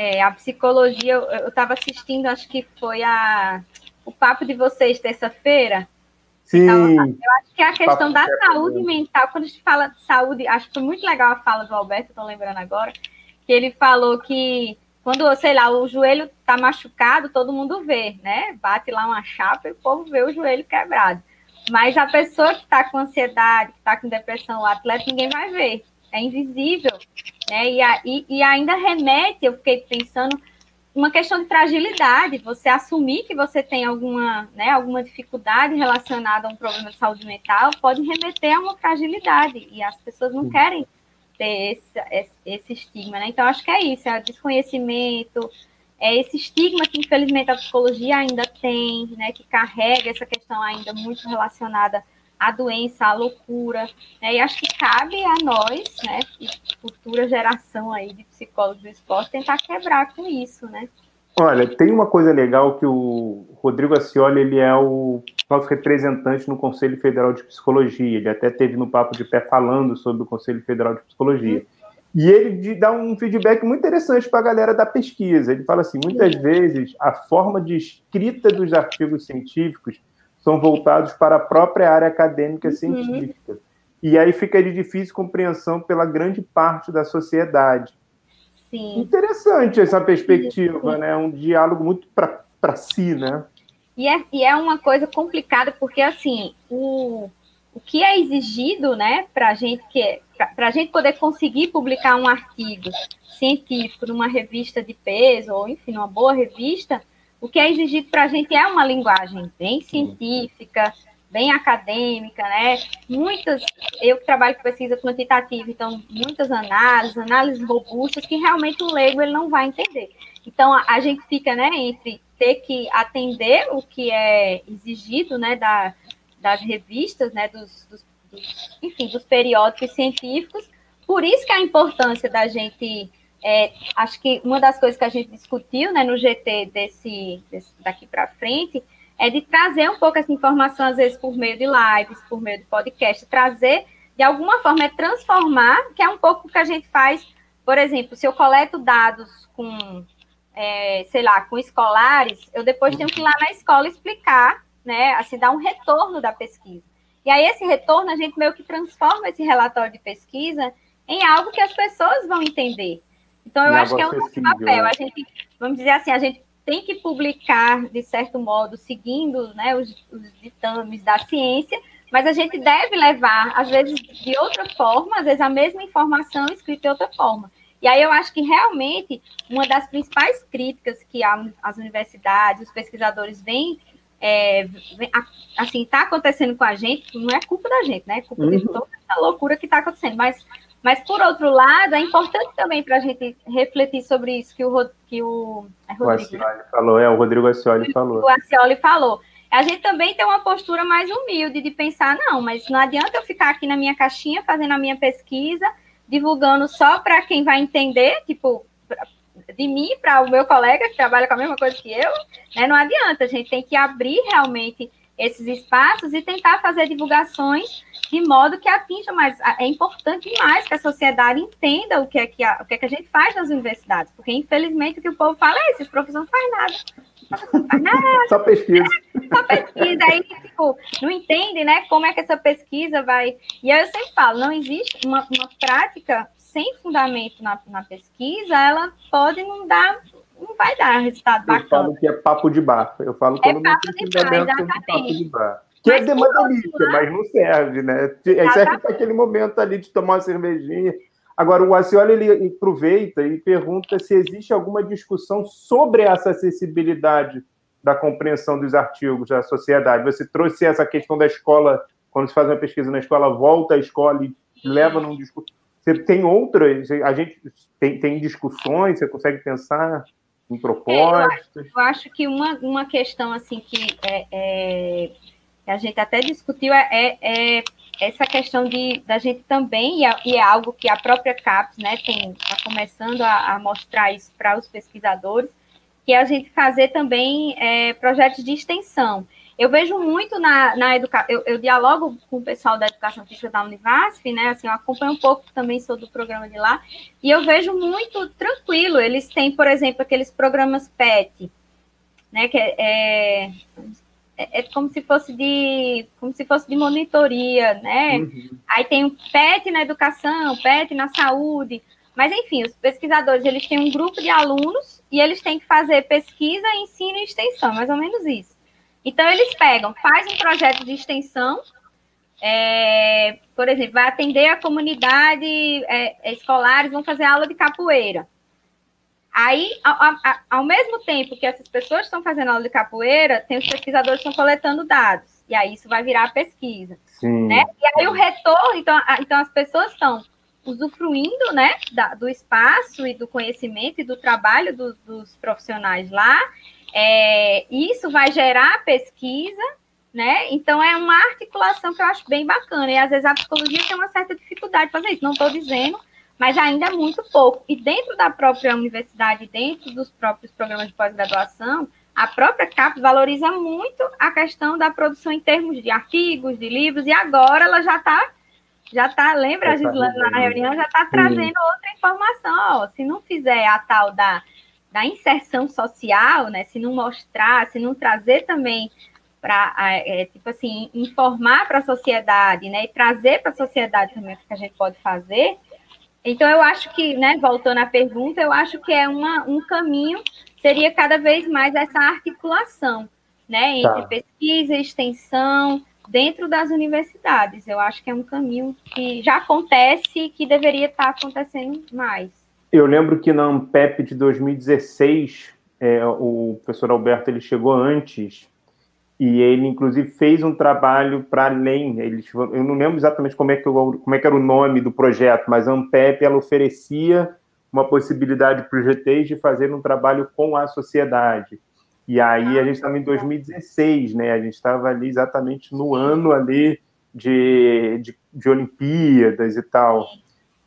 A, é, a psicologia, eu estava assistindo, acho que foi a, o papo de vocês terça-feira. Sim. Eu acho que é a questão da saúde mental, quando a gente fala de saúde, acho que foi muito legal a fala do Alberto, estou lembrando agora, que ele falou que quando, sei lá, o joelho tá machucado, todo mundo vê, né? Bate lá uma chapa e o povo vê o joelho quebrado. Mas a pessoa que está com ansiedade, que está com depressão, o atleta, ninguém vai ver. É invisível. Né? E, a, e, e ainda remete, eu fiquei pensando, uma questão de fragilidade. Você assumir que você tem alguma, né, alguma dificuldade relacionada a um problema de saúde mental pode remeter a uma fragilidade. E as pessoas não querem ter esse, esse estigma, né? Então, acho que é isso, é o desconhecimento, é esse estigma que, infelizmente, a psicologia ainda tem, né? Que carrega essa questão ainda muito relacionada à doença, à loucura, né? E acho que cabe a nós, né? Futura geração aí de psicólogos do esporte, tentar quebrar com isso, né? Olha, tem uma coisa legal que o Rodrigo Acioli, ele é o nosso representante no Conselho Federal de Psicologia. Ele até teve no Papo de Pé falando sobre o Conselho Federal de Psicologia. E ele dá um feedback muito interessante para a galera da pesquisa. Ele fala assim: muitas vezes a forma de escrita dos artigos científicos são voltados para a própria área acadêmica uhum. científica. E aí fica de difícil compreensão pela grande parte da sociedade. Sim. Interessante essa perspectiva, né? Um diálogo muito para si, né? E é, e é uma coisa complicada, porque assim, o, o que é exigido, né, para a gente que para a gente poder conseguir publicar um artigo científico numa revista de peso, ou enfim, numa boa revista, o que é exigido para a gente é uma linguagem bem científica, bem acadêmica, né? Muitas, eu que trabalho com pesquisa quantitativa, então muitas análises, análises robustas que realmente o leigo ele não vai entender. Então a, a gente fica, né, entre ter que atender o que é exigido, né, da, das revistas, né, dos, dos, dos, enfim, dos periódicos científicos. Por isso que a importância da gente, é, acho que uma das coisas que a gente discutiu, né, no GT desse, desse daqui para frente é de trazer um pouco essa informação, às vezes, por meio de lives, por meio de podcast, trazer, de alguma forma, é transformar, que é um pouco o que a gente faz, por exemplo, se eu coleto dados com, é, sei lá, com escolares, eu depois tenho que ir lá na escola explicar, né, assim, dar um retorno da pesquisa. E aí, esse retorno, a gente meio que transforma esse relatório de pesquisa em algo que as pessoas vão entender. Então, eu acho que é um papel. A gente, vamos dizer assim, a gente tem que publicar, de certo modo, seguindo né, os, os ditames da ciência, mas a gente deve levar, às vezes, de outra forma, às vezes a mesma informação escrita de outra forma. E aí eu acho que realmente uma das principais críticas que as universidades, os pesquisadores vêm, é, assim, está acontecendo com a gente, não é culpa da gente, né? É culpa uhum. de toda essa loucura que está acontecendo. Mas, mas, por outro lado, é importante também para a gente refletir sobre isso que o, que o, é Rodrigo, o né? falou, é, o Rodrigo Acioli falou. O Acioli falou. A gente também tem uma postura mais humilde de pensar, não, mas não adianta eu ficar aqui na minha caixinha fazendo a minha pesquisa divulgando só para quem vai entender, tipo, de mim para o meu colega que trabalha com a mesma coisa que eu, né? Não adianta, a gente tem que abrir realmente esses espaços e tentar fazer divulgações de modo que atinja mais. É importante demais que a sociedade entenda o que é que a, o que, é que a gente faz nas universidades, porque infelizmente o que o povo fala é: esses professores não fazem nada. Não. Só pesquisa. É, só pesquisa. Aí, tipo, não entende, né, como é que essa pesquisa vai. E aí eu sempre falo: não existe uma, uma prática sem fundamento na, na pesquisa, ela pode não dar não vai dar resultado bacana. Eu falo que é papo de bar. Eu falo que é papo de bar. Que mas é demanda mística, mas não serve, né? Serve para aquele momento ali de tomar uma cervejinha. Agora, o Acioli, ele aproveita e pergunta se existe alguma discussão sobre essa acessibilidade da compreensão dos artigos da sociedade. Você trouxe essa questão da escola, quando se faz uma pesquisa na escola, volta à escola e leva num discurso. Você tem outras, a gente tem, tem discussões, você consegue pensar em propostas? É, eu, acho, eu, acho, que uma, uma questão assim que é, é a gente até discutiu é, é, é essa questão de da gente também, e é, é algo que a própria CAPES né, está começando a, a, mostrar isso para os pesquisadores, que é a gente fazer também é, projetos de extensão. Eu vejo muito na, na educação, eu, eu, dialogo com o pessoal da educação física da Univasf, né? Assim, eu acompanho um pouco também, sou do programa de lá, e eu vejo muito tranquilo. Eles têm, por exemplo, aqueles programas PET, né? Que é, é é, como se fosse de como se fosse de monitoria, né? Uhum. Aí tem o PET na educação, PET na saúde, mas enfim, os pesquisadores eles têm um grupo de alunos e eles têm que fazer pesquisa, ensino e extensão, mais ou menos isso. Então eles pegam, faz um projeto de extensão, é, por exemplo, vai atender a comunidade é, escolares, vão fazer aula de capoeira. Aí, ao, ao, mesmo tempo que essas pessoas estão fazendo aula de capoeira, tem os pesquisadores que estão coletando dados. E aí isso vai virar pesquisa. Sim. Né? E aí o retorno, então, então as pessoas estão usufruindo né, da, do espaço e do conhecimento e do trabalho do, dos profissionais lá. É, isso vai gerar pesquisa, né? Então é uma articulação que eu acho bem bacana. E às vezes a psicologia tem uma certa dificuldade de fazer isso. Não estou dizendo mas ainda é muito pouco. E dentro da própria universidade, dentro dos próprios programas de pós-graduação, a própria CAP valoriza muito a questão da produção em termos de artigos, de livros, e agora ela já está, já tá, lembra a Gislane na reunião, já está trazendo outra informação, ó, se não fizer a tal da, da inserção social, né, se não mostrar, se não trazer também para, é, tipo assim, informar para a sociedade, né, e trazer para a sociedade também o que a gente pode fazer, então, eu acho que, né, voltando à pergunta, eu acho que é uma, um caminho, seria cada vez mais essa articulação, né, entre tá. pesquisa e extensão dentro das universidades. Eu acho que é um caminho que já acontece e que deveria estar acontecendo mais. Eu lembro que na Ampep de 2016, é, o professor Alberto ele chegou antes e ele inclusive fez um trabalho para além. Ele, eu não lembro exatamente como é, que, como é que era o nome do projeto, mas a Ampep ela oferecia uma possibilidade para os GTs de fazer um trabalho com a sociedade. E aí a gente estava em 2016, né? A gente estava ali exatamente no ano ali de, de, de Olimpíadas e tal.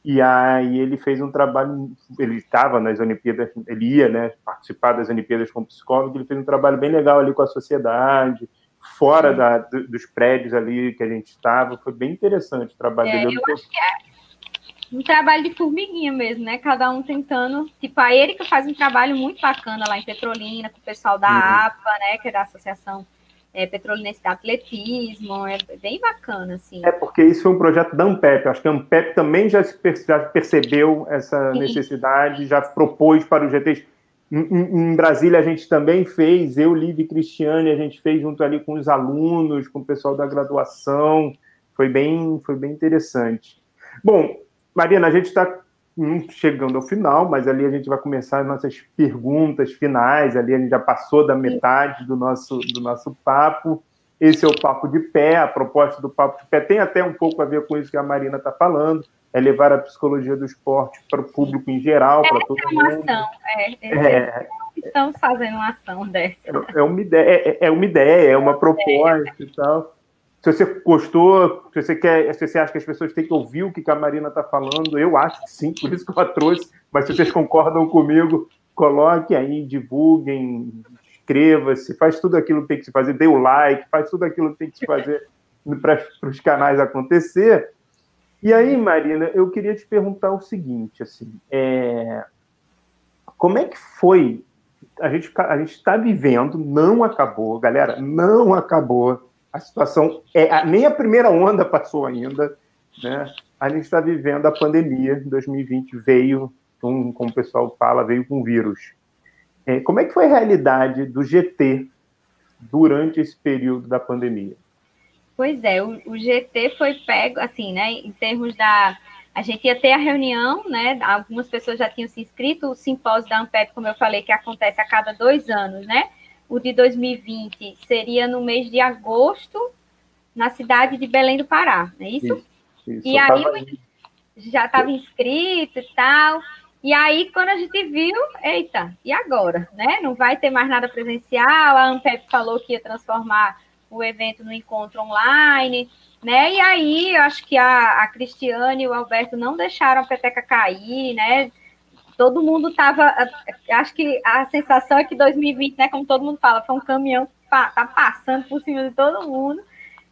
E aí ele fez um trabalho, ele estava nas Olimpíadas, ele ia, né, participar das Olimpíadas como psicólogo, ele fez um trabalho bem legal ali com a sociedade, fora da, dos prédios ali que a gente estava, foi bem interessante o trabalho é, dele. Eu acho que é um trabalho de formiguinha mesmo, né, cada um tentando, tipo, a Erika faz um trabalho muito bacana lá em Petrolina, com o pessoal da uhum. APA, né, que é da Associação é, Petrolinense de Atletismo, é bem bacana, assim. É porque isso foi um projeto da Ampep, acho que a Ampep também já, já percebeu essa Sim. necessidade, já propôs para os GTs, Em, Brasília a gente também fez, eu, Liv e Cristiane, a gente fez junto ali com os alunos, com o pessoal da graduação. Foi bem, foi bem interessante. Bom, Mariana, a gente está chegando ao final, mas ali a gente vai começar as nossas perguntas finais. Ali a gente já passou da metade do nosso, do nosso papo. Esse é o Papo de Pé, a proposta do Papo de Pé tem até um pouco a ver com isso que a Marina está falando, é levar a psicologia do esporte para o público em geral, para todo é mundo. Ação, é, é, estamos fazendo uma ação dessa. É, é uma ideia, é, é uma ideia, é uma proposta e tal. Se você gostou, se você quer, se você acha que as pessoas têm que ouvir o que a Marina está falando, eu acho que sim, por isso que eu a trouxe. Mas se vocês concordam comigo, coloque aí, divulguem, inscreva-se, faz tudo aquilo que tem que se fazer, dê o like, faz tudo aquilo que tem que se fazer para os canais acontecer. E aí, Marina, eu queria te perguntar o seguinte, assim, é... como é que foi? A gente a gente está vivendo, não acabou, galera, não acabou. A situação é nem a primeira onda passou ainda, né? A gente está vivendo a pandemia. 2020 veio, como o pessoal fala, veio com vírus. É, como é que foi a realidade do GT durante esse período da pandemia? Pois é, o, o, GT foi pego, assim, né, em termos da... A gente ia ter a reunião, né, algumas pessoas já tinham se inscrito, o simpósio da Ampep, como eu falei, que acontece a cada dois anos, né, o de 2020 seria no mês de agosto, na cidade de Belém do Pará, não é isso? isso, isso e aí já estava inscrito e tal, e aí, quando a gente viu, eita, e agora? Né? Não vai ter mais nada presencial, a Ampep falou que ia transformar o evento no encontro online, né? E aí, eu acho que a, a Cristiane e o Alberto não deixaram a peteca cair, né? Todo mundo estava. Acho que a sensação é que 2020, né? Como todo mundo fala, foi um caminhão que tá passando por cima de todo mundo.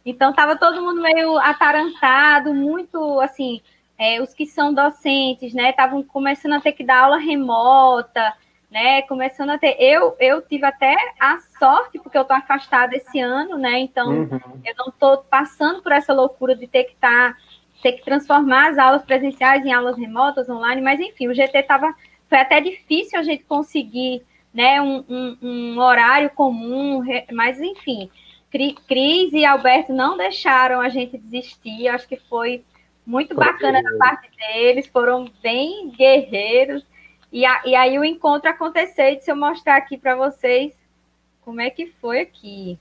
Então, estava todo mundo meio atarantado, muito assim é, os que são docentes, né, estavam começando a ter que dar aula remota, né, começando a ter, eu, eu tive até a sorte, porque eu estou afastada esse ano, né, então uhum. eu não estou passando por essa loucura de ter que estar, tá, ter que transformar as aulas presenciais em aulas remotas, online, mas enfim, o GT estava, foi até difícil a gente conseguir, né, um, um, um horário comum, mas enfim, Cris e Alberto não deixaram a gente desistir, acho que foi muito bacana da parte deles, foram bem guerreiros. E, a, e aí o encontro aconteceu, e se eu mostrar aqui para vocês como é que foi aqui.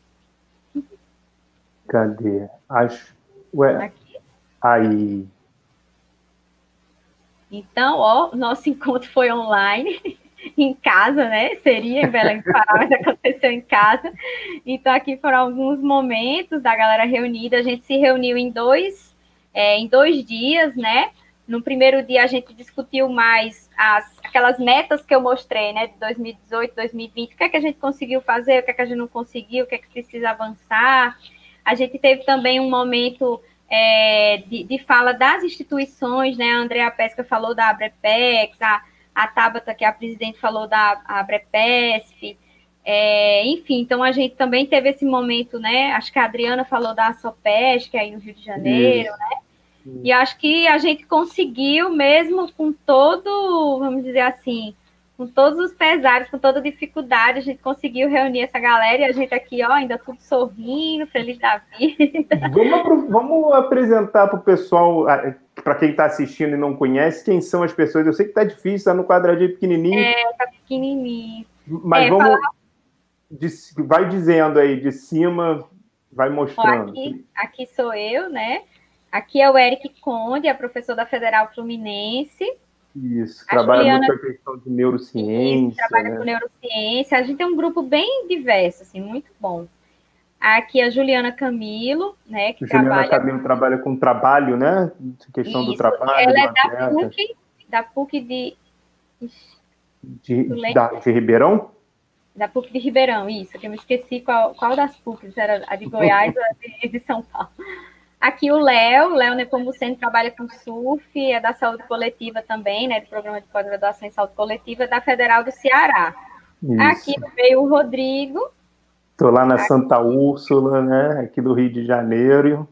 Cadê? Acho. Ué. Aqui. Aí. Então, ó, nosso encontro foi online, em casa, né? Seria em Belém Pará, mas aconteceu em casa. Então, aqui foram alguns momentos da galera reunida. A gente se reuniu em dois é, em dois dias, né? No primeiro dia a gente discutiu mais as, aquelas metas que eu mostrei, né, de 2018, 2020, o que é que a gente conseguiu fazer, o que é que a gente não conseguiu, o que é que precisa avançar. A gente teve também um momento é, de, de, fala das instituições, né, a Andrea Pesca falou da Abrepex, a, a Tabata, que é a presidente, falou da Abrepesp, é, enfim, então a gente também teve esse momento, né? Acho que a Adriana falou da Sopesc aí no Rio de Janeiro, Isso. né? Isso. E acho que a gente conseguiu, mesmo com todo, vamos dizer assim, com todos os pesares, com toda dificuldade, a gente conseguiu reunir essa galera e a gente aqui, ó, ainda tudo sorrindo, feliz da vida. Vamos, vamos apresentar para o pessoal, para quem está assistindo e não conhece, quem são as pessoas. Eu sei que está difícil, está no quadradinho pequenininho. É, tá pequenininho. Mas é, vamos. Falar de, vai dizendo aí de cima, vai mostrando. Aqui, aqui sou eu, né? Aqui é o Eric Conde, é professor da Federal Fluminense. Isso, a trabalha Juliana... muito com a questão de neurociência. Isso, trabalha né? com neurociência. A gente tem um grupo bem diverso, assim, muito bom. Aqui a Juliana Camilo, né? Que Juliana trabalha... Camilo trabalha com trabalho, né? Questão Isso, do trabalho. Ela é da PUC, da PUC de. De, da, de Ribeirão? Da PUC de Ribeirão, isso, que eu me esqueci qual, qual das PUCs, era a de Goiás ou a de, de São Paulo. Aqui o Léo, Léo Nepomuceno trabalha com surf, é da saúde coletiva também, né, do programa de pós-graduação em saúde coletiva da Federal do Ceará. Isso. Aqui veio o Rodrigo. Estou lá na aqui. Santa Úrsula, né, aqui do Rio de Janeiro.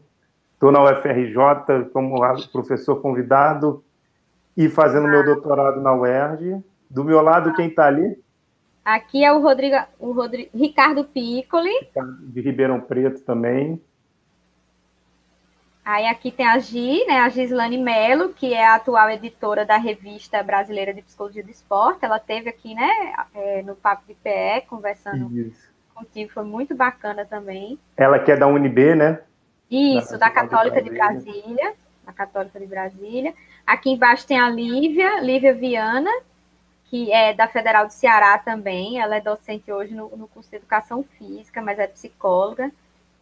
Estou na UFRJ como professor convidado e fazendo ah. meu doutorado na UERJ. Do meu lado, quem está ali? Aqui é o Rodrigo, o Rodrigo, Ricardo Piccoli. De Ribeirão Preto também. Aí aqui tem a Gi, né, a Gislane Melo, que é a atual editora da revista brasileira de psicologia do esporte. Ela teve aqui, né, é, no Papo de PE, conversando Isso. contigo, foi muito bacana também. Ela que é da UNB, né? Isso, da, da Católica de Brasília. de Brasília. Da Católica de Brasília. Aqui embaixo tem a Lívia, Lívia Viana, que é da Federal do Ceará também. Ela é docente hoje no, no curso de Educação Física, mas é psicóloga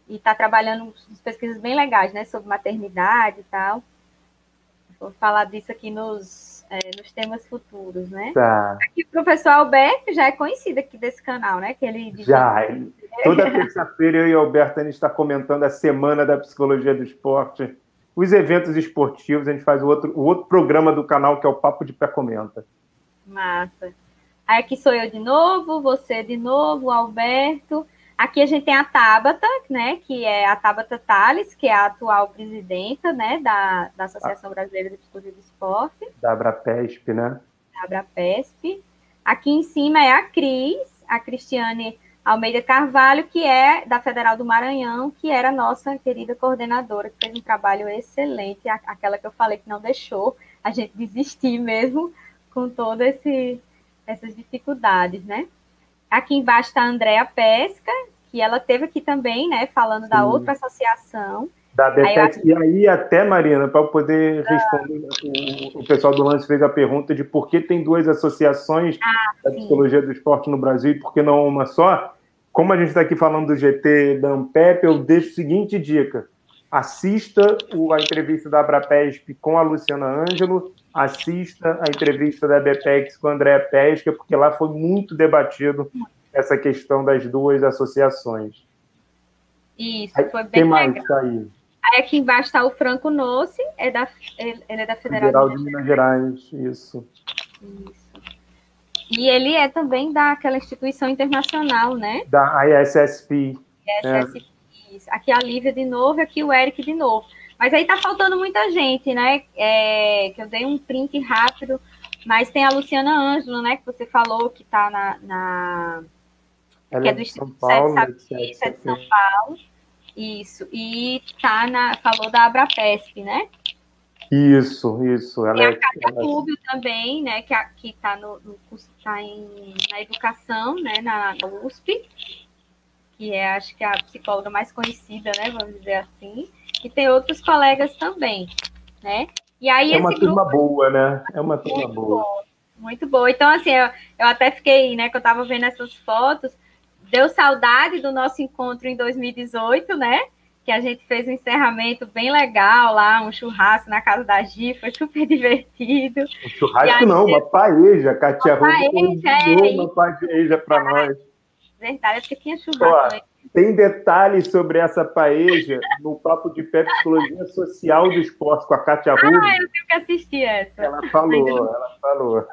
e está trabalhando pesquisas bem legais, né, sobre maternidade e tal. Vou falar disso aqui nos, é, nos temas futuros, né? Tá. Aqui o professor Alberto já é conhecido aqui desse canal, né? Que ele já. Ele, toda terça-feira eu e o Alberto a gente está comentando a semana da psicologia do esporte, os eventos esportivos. A gente faz o outro, o outro programa do canal que é o Papo de Pé Comenta. Massa. Aí aqui sou eu de novo, você de novo, Alberto. Aqui a gente tem a Tabata, né, que é a Tabata Tales, que é a atual presidenta, né, da, da Associação Brasileira de Psicologia do Esporte. Da Abrapesp, né? Da Abrapesp. Aqui em cima é a Cris, a Cristiane Almeida Carvalho, que é da Federal do Maranhão, que era nossa querida coordenadora, que fez um trabalho excelente, aquela que eu falei que não deixou a gente desistir mesmo com todas essas dificuldades, né? Aqui embaixo está a Andréa Pesca, que ela teve aqui também, né, falando Sim. da outra associação. Da. Aí, e aí, até, Marina, para poder ah. responder, o, o, pessoal do Lance fez a pergunta de por que tem duas associações ah, da psicologia do esporte no Brasil e por que não uma só. Como a gente está aqui falando do GT da Ampep, eu deixo a seguinte dica. Assista a entrevista da Abrapesp com a Luciana Ângelo, assista a entrevista da BPEX com a Andréa Pesca, porque lá foi muito debatido essa questão das duas associações. Isso, foi bem mais legal. aí? Aí aqui embaixo está o Franco Nossi, é da, ele é da Federal, Federal de Minas Gerais, isso. Isso. E ele é também daquela instituição internacional, né? Da ISSP. ISSP, é. isso. Aqui a Lívia de novo, aqui o Eric de novo. Mas aí tá faltando muita gente, né? É, que eu dei um print rápido, mas tem a Luciana Ângelo, né? Que você falou que tá na. na que é, é do Instituto Paulo, Sete é de São Paulo. Isso. E tá na. Falou da Abrapesp, né? Isso, isso. Ela e a Cátia ela... Rubio também, né? Que, que tá no, no tá em, na educação, né? Na, na USP, que é acho que a psicóloga mais conhecida, né? Vamos dizer assim e tem outros colegas também, né? E aí é uma turma boa, né? É uma turma muito boa. Muito boa. Então, assim, eu, eu até fiquei, né, que eu estava vendo essas fotos, deu saudade do nosso encontro em 2018, né? Que a gente fez um encerramento bem legal lá, um churrasco na casa da Gi, foi super divertido. Um churrasco não, uma paeja, Katia Uma paeja, é, uma paeja para nós. Verdade, é porque tinha churrasco. Né? Tem detalhes sobre essa paeja no Papo de Pé Psicologia Social do Esporte com a Kátia Rubio. Ah, eu tenho que assistir essa. Ela falou, ela falou.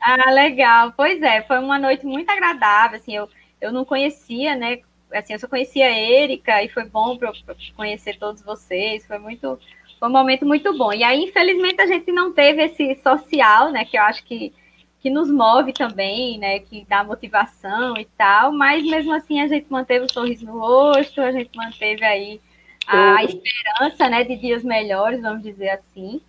Ah, legal. Pois é, foi uma noite muito agradável, assim, eu, eu não conhecia, né, assim, eu só conhecia a Erika e foi bom para conhecer todos vocês, foi muito, foi um momento muito bom. E aí, infelizmente, a gente não teve esse social, né, que eu acho que que nos move também, né, que dá motivação e tal, mas mesmo assim a gente manteve o sorriso no rosto, a gente manteve aí a esperança, né, de dias melhores, vamos dizer assim.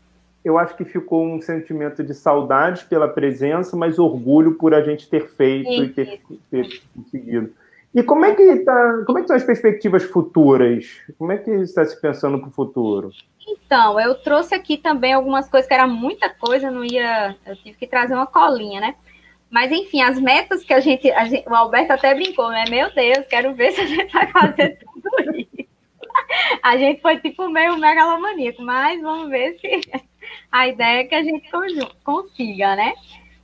Eu acho que ficou um sentimento de saudade pela presença, mas orgulho por a gente ter feito e ter, ter conseguido. E como é que tá, como é que são as perspectivas futuras? Como é que está se pensando para o futuro? Então, eu trouxe aqui também algumas coisas que era muita coisa, não ia, eu tive que trazer uma colinha, né? Mas enfim, as metas que a gente, a gente, o Alberto até brincou, né? Meu Deus, quero ver se a gente vai fazer tudo isso. A gente foi tipo meio megalomaníaco, mas vamos ver se a ideia é que a gente consiga, né?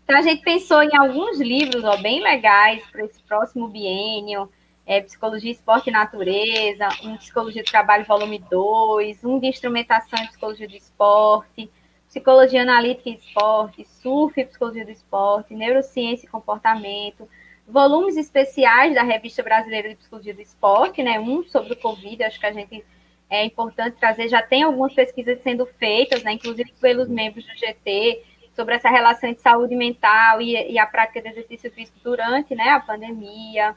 Então, a gente pensou em alguns livros ó, bem legais para esse próximo biênio, é, Psicologia, Esporte e Natureza, um Psicologia do Trabalho, volume 2, um de Instrumentação e Psicologia do Esporte, Psicologia Analítica e Esporte, Surf e Psicologia do Esporte, Neurociência e Comportamento, volumes especiais da Revista Brasileira de Psicologia do Esporte, né, um sobre o Covid, acho que a gente é importante trazer, já tem algumas pesquisas sendo feitas, né, inclusive pelos membros do GT, sobre essa relação de saúde mental e, e a prática de exercício físico durante né, a pandemia.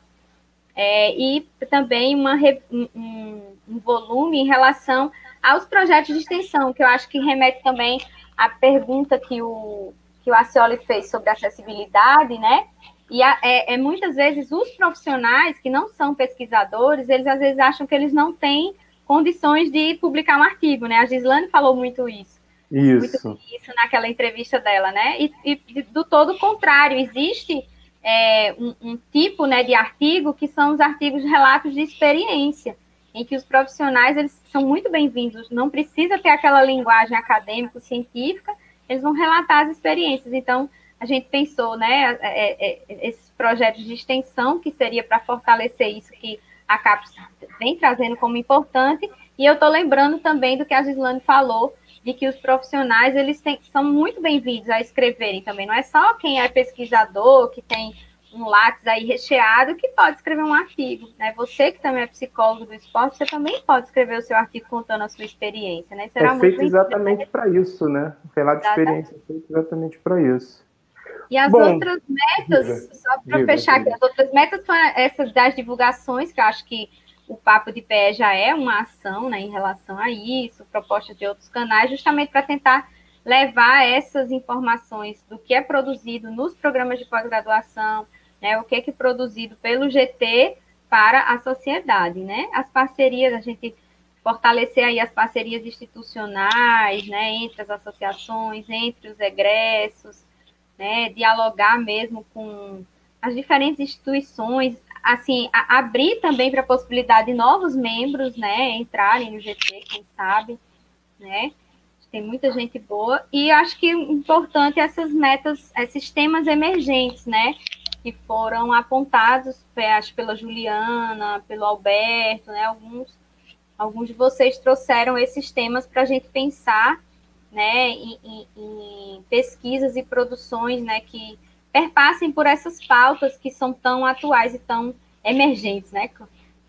É, e também uma, um, um volume em relação aos projetos de extensão, que eu acho que remete também à pergunta que o, que o Acioli fez sobre acessibilidade, né? E a, é, é, muitas vezes os profissionais que não são pesquisadores, eles às vezes acham que eles não têm condições de publicar um artigo, né? A Gislane falou muito isso. Isso. Muito isso naquela entrevista dela, né? E, e do todo o contrário, existe é, um, um, tipo né, de artigo que são os artigos de relatos de experiência, em que os profissionais eles são muito bem-vindos, não precisa ter aquela linguagem acadêmico-científica, eles vão relatar as experiências. Então, a gente pensou, né, é, é, é esses projetos de extensão, que seria para fortalecer isso que a CAPES vem trazendo como importante, e eu estou lembrando também do que a Gislane falou, de que os profissionais eles têm, são muito bem-vindos a escreverem também. Não é só quem é pesquisador, que tem um lápis aí recheado, que pode escrever um artigo. Né? Você que também é psicólogo do esporte, você também pode escrever o seu artigo contando a sua experiência. Né? Será é feito exatamente para isso, né? O relato de experiência é feito exatamente para isso. E as Bom, outras metas, diga, só para fechar aqui, as outras metas são essas das divulgações, que eu acho que o Papo de Pé já é uma ação né, em relação a isso, proposta de outros canais, justamente para tentar levar essas informações do que é produzido nos programas de pós-graduação, né, o que é, que é produzido pelo GT para a sociedade, né? As parcerias, a gente fortalecer aí as parcerias institucionais, né, entre as associações, entre os egressos, né, dialogar mesmo com as diferentes instituições, assim, a, abrir também para a possibilidade de novos membros, né, entrarem no GT, quem sabe, né? Tem muita gente boa e acho que importante essas metas, esses temas emergentes, né, que foram apontados, acho pela Juliana, pelo Alberto, né, alguns alguns de vocês trouxeram esses temas para a gente pensar, né, em, em, em pesquisas e produções, né, que perpassem por essas pautas que são tão atuais e tão emergentes, né? Que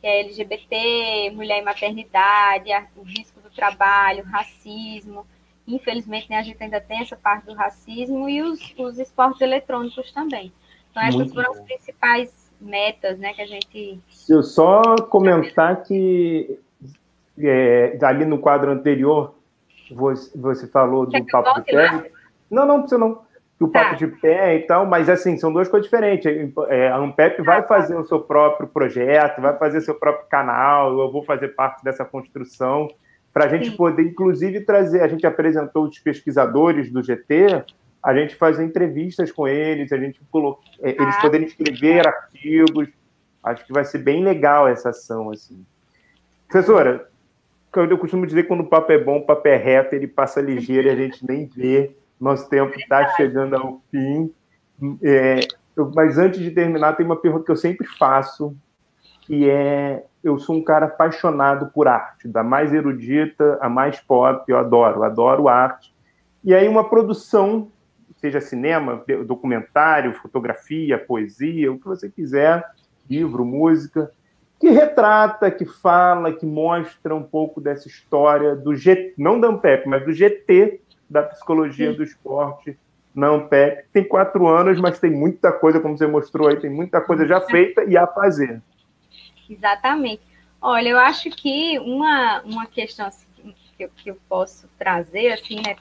é LGBT, mulher e maternidade, o risco do trabalho, racismo. Infelizmente, né, a gente ainda tem essa parte do racismo e os, os esportes eletrônicos também. Então, essas Muito foram bom. as principais metas, né, que a gente. Se eu só comentar que é, ali no quadro anterior você, você falou do papo de pé. Não, não, você não o papo tá. de pé e tal, mas assim, são duas coisas diferentes. É, a Ampep vai fazer o seu próprio projeto, vai fazer seu próprio canal, eu vou fazer parte dessa construção, para a gente Sim. poder, inclusive, trazer. A gente apresentou os pesquisadores do GT, a gente fazer entrevistas com eles, a gente colocar, é, eles ah. poderem escrever artigos. Acho que vai ser bem legal essa ação, assim. Professora, eu costumo dizer que quando o papo é bom, o papo é reto, ele passa ligeiro e a gente nem vê nosso tempo está chegando ao fim. É, eu, mas antes de terminar, tem uma pergunta que eu sempre faço, que é: eu sou um cara apaixonado por arte, da mais erudita a mais pop, eu adoro, adoro arte. E aí, uma produção, seja cinema, documentário, fotografia, poesia, o que você quiser, livro, música, que retrata, que fala, que mostra um pouco dessa história do GT, não da Ampep, mas do GT da psicologia Sim. do esporte na Ampep. Tem quatro anos, mas tem muita coisa, como você mostrou aí, tem muita coisa já feita e a fazer. Exatamente. Olha, eu acho que uma, uma questão assim, que, eu, que eu posso trazer, assim, né,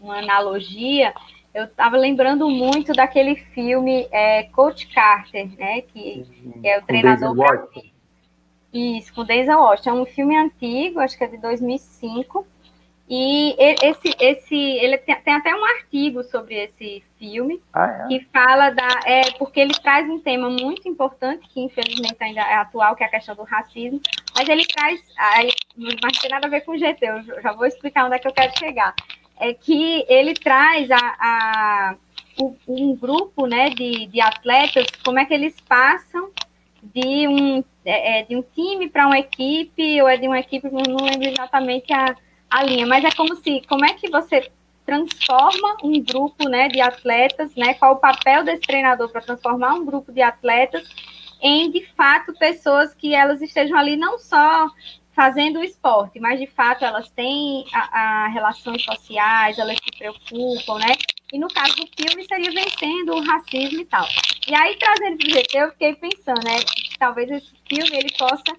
uma analogia, eu estava lembrando muito daquele filme é, Coach Carter, né, que, que é o treinador... Isso, com Denzel Washington. É um filme antigo, acho que é de 2005, e esse, esse, ele tem, tem, até um artigo sobre esse filme ah, é? que fala da, é, porque ele traz um tema muito importante que infelizmente ainda é atual, que é a questão do racismo. Mas ele traz, aí, mas tem nada a ver com o GT. Eu já vou explicar onde é que eu quero chegar. É que ele traz a, a um grupo, né, de, de atletas, como é que eles passam de um, é, é de um time para uma equipe ou é de uma equipe, não lembro exatamente a a linha, mas é como se, como é que você transforma um grupo, né, de atletas, né, qual o papel desse treinador para transformar um grupo de atletas em, de fato, pessoas que elas estejam ali não só fazendo o esporte, mas de fato elas têm a, a relações sociais, elas se preocupam, né? e no caso do filme seria vencendo o racismo e tal. E aí, trazendo para o GT, eu fiquei pensando, né, talvez esse filme ele possa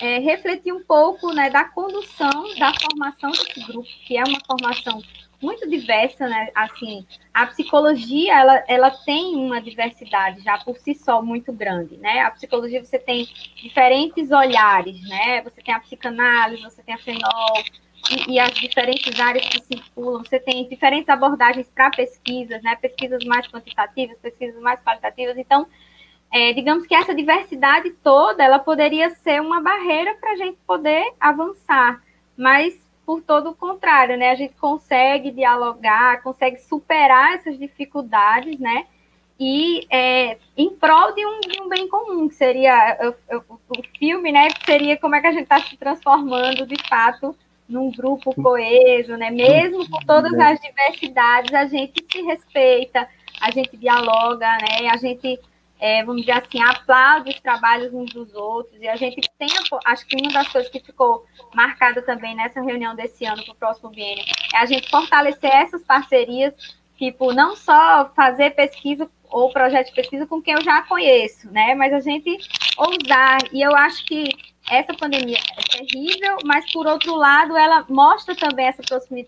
é, refletir um pouco né, da condução da formação desse grupo, que é uma formação muito diversa, né? Assim, a psicologia ela, ela tem uma diversidade já por si só muito grande, né? A psicologia você tem diferentes olhares, né? Você tem a psicanálise, você tem a fenol e, e as diferentes áreas que circulam. Você tem diferentes abordagens para pesquisas, né? Pesquisas mais quantitativas, pesquisas mais qualitativas. Então, é, digamos que essa diversidade toda ela poderia ser uma barreira para a gente poder avançar, mas por todo o contrário, né? A gente consegue dialogar, consegue superar essas dificuldades, né? E é, em prol de um, de um, bem comum, que seria o, o, filme, né? Que seria como é que a gente está se transformando de fato num grupo coeso, né? Mesmo com todas as diversidades, a gente se respeita, a gente dialoga, né? A gente é, vamos dizer assim, aplaude os trabalhos uns dos outros. E a gente tem, acho que uma das coisas que ficou marcada também nessa reunião desse ano para o próximo biênio é a gente fortalecer essas parcerias, tipo, não só fazer pesquisa ou projeto de pesquisa com quem eu já conheço, né? Mas a gente ousar. E eu acho que essa pandemia é terrível, mas por outro lado, ela mostra também essa,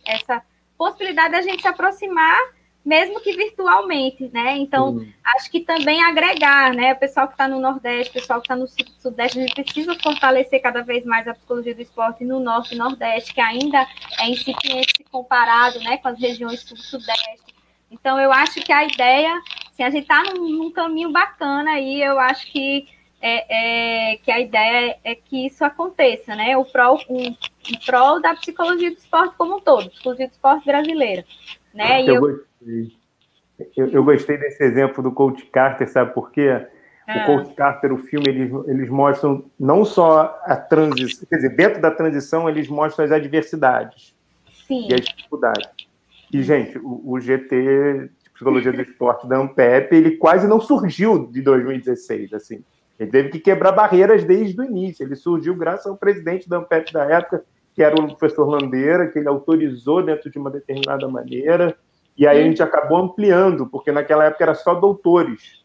essa possibilidade da gente se aproximar mesmo que virtualmente, né? Então, uhum. acho que também agregar, né? O pessoal que está no Nordeste, o pessoal que está no Sudeste, a gente precisa fortalecer cada vez mais a psicologia do esporte no Norte e Nordeste, que ainda é incipiente se comparado, né, com as regiões Sul-Sudeste. Então, eu acho que a ideia, assim, a gente está num, num, caminho bacana aí, eu acho que é, é, que a ideia é que isso aconteça, né? O prol, um, prol da psicologia do esporte como um todo, psicologia do esporte brasileira. Né? Eu, eu, eu, eu, gostei desse exemplo do Coach Carter, sabe por quê? O ah. Coach Carter, o filme, eles, eles mostram não só a transição, quer dizer, dentro da transição, eles mostram as adversidades Sim. e as dificuldades. E, gente, o, o GT de Psicologia do Esporte da Ampep, ele quase não surgiu de 2016, assim. Ele teve que quebrar barreiras desde o início. Ele surgiu graças ao presidente da Ampep da época, que era o professor Landeira, que ele autorizou dentro de uma determinada maneira, e aí a gente acabou ampliando, porque naquela época era só doutores,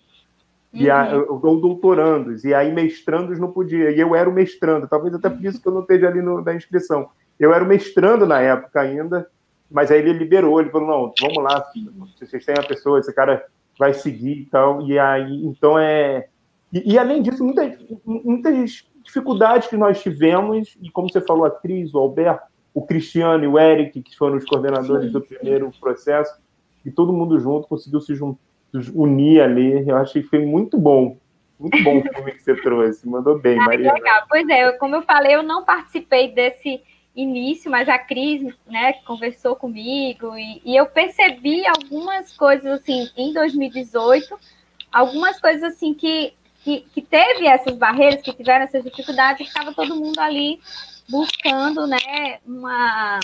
uhum. e a, ou doutorandos, e aí mestrandos não podia, e eu era o mestrando, talvez até por isso que eu não esteja ali no, na inscrição. Eu era o mestrando na época ainda, mas aí ele liberou, ele falou, não, vamos lá, vocês têm uma pessoa, esse cara vai seguir e tal, e aí, então é... E, e além disso, muitas, muitas dificuldades que nós tivemos, e como você falou, a Cris, o Alberto, o Cristiano e o Eric, que foram os coordenadores do primeiro processo, e todo mundo junto conseguiu se unir ali. Eu achei que foi muito bom. Muito bom o filme que você trouxe. Mandou bem, ah, Maria. Legal. Pois é, como eu falei, eu não participei desse início, mas a Cris, né, conversou comigo e, e, eu percebi algumas coisas assim em 2018, algumas coisas assim que que, que teve essas barreiras, que tiveram essas dificuldades, e estava todo mundo ali buscando, né, uma,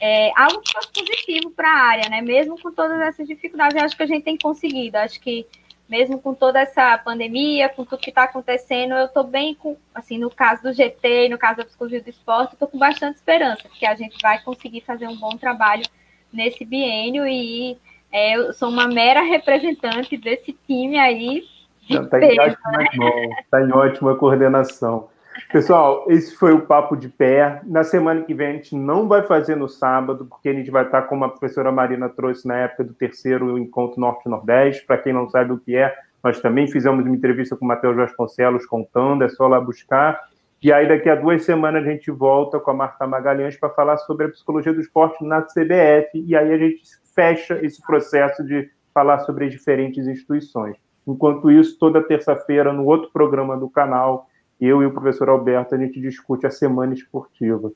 é, algo que fosse positivo para a área, né, mesmo com todas essas dificuldades, eu acho que a gente tem conseguido, acho que mesmo com toda essa pandemia, com tudo que está acontecendo, eu estou bem com, assim, no caso do GT, no caso da psicologia do esporte, estou com bastante esperança, porque a gente vai conseguir fazer um bom trabalho nesse biênio e é, eu sou uma mera representante desse time aí, Está em ótimas mãos, está em ótima coordenação. Pessoal, esse foi o Papo de Pé. Na semana que vem a gente não vai fazer no sábado, porque a gente vai estar, como a professora Marina trouxe na época do terceiro encontro Norte-Nordeste. Para quem não sabe o que é, nós também fizemos uma entrevista com o Matheus Vasconcelos contando, é só lá buscar. E aí, daqui a duas semanas, a gente volta com a Marta Magalhães para falar sobre a psicologia do esporte na CBF. E aí a gente fecha esse processo de falar sobre as diferentes instituições. Enquanto isso, toda terça-feira, no outro programa do canal, eu e o professor Alberto, a gente discute a semana esportiva.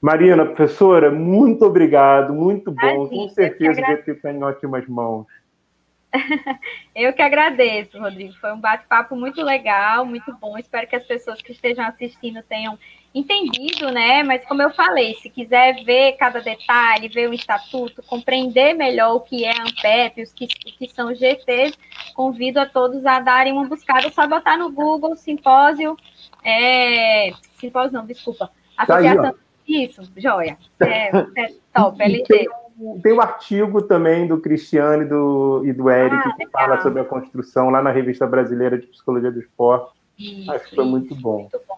Marina, professora, muito obrigado, muito bom. Com certeza que você está em ótimas mãos. Eu que agradeço, Rodrigo. Foi um bate-papo muito legal, muito bom. Espero que as pessoas que estejam assistindo tenham entendido, né? Mas como eu falei, se quiser ver cada detalhe, ver o estatuto, compreender melhor o que é ANPEP, os que, o que são GTs, convido a todos a darem uma buscada, só botar no Google simpósio, é, simpósio não, desculpa, Associação. Tá aí, Isso, joia. É, é top, LG. tem o artigo também do Cristiano e do, e do Eric, ah, que fala sobre a construção lá na Revista Brasileira de Psicologia do Esporte. Isso, Acho que foi muito bom. muito bom.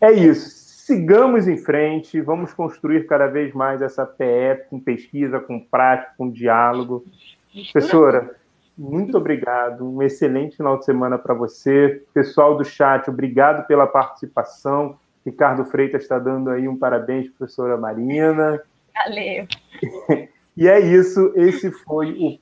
É isso. Sigamos em frente, vamos construir cada vez mais essa PE com pesquisa, com prática, com diálogo. Professora, muito obrigado. Um excelente final de semana para você. Pessoal do chat, obrigado pela participação. Ricardo Freitas está dando aí um parabéns, professora Marina. Valeu. e é isso. Esse foi o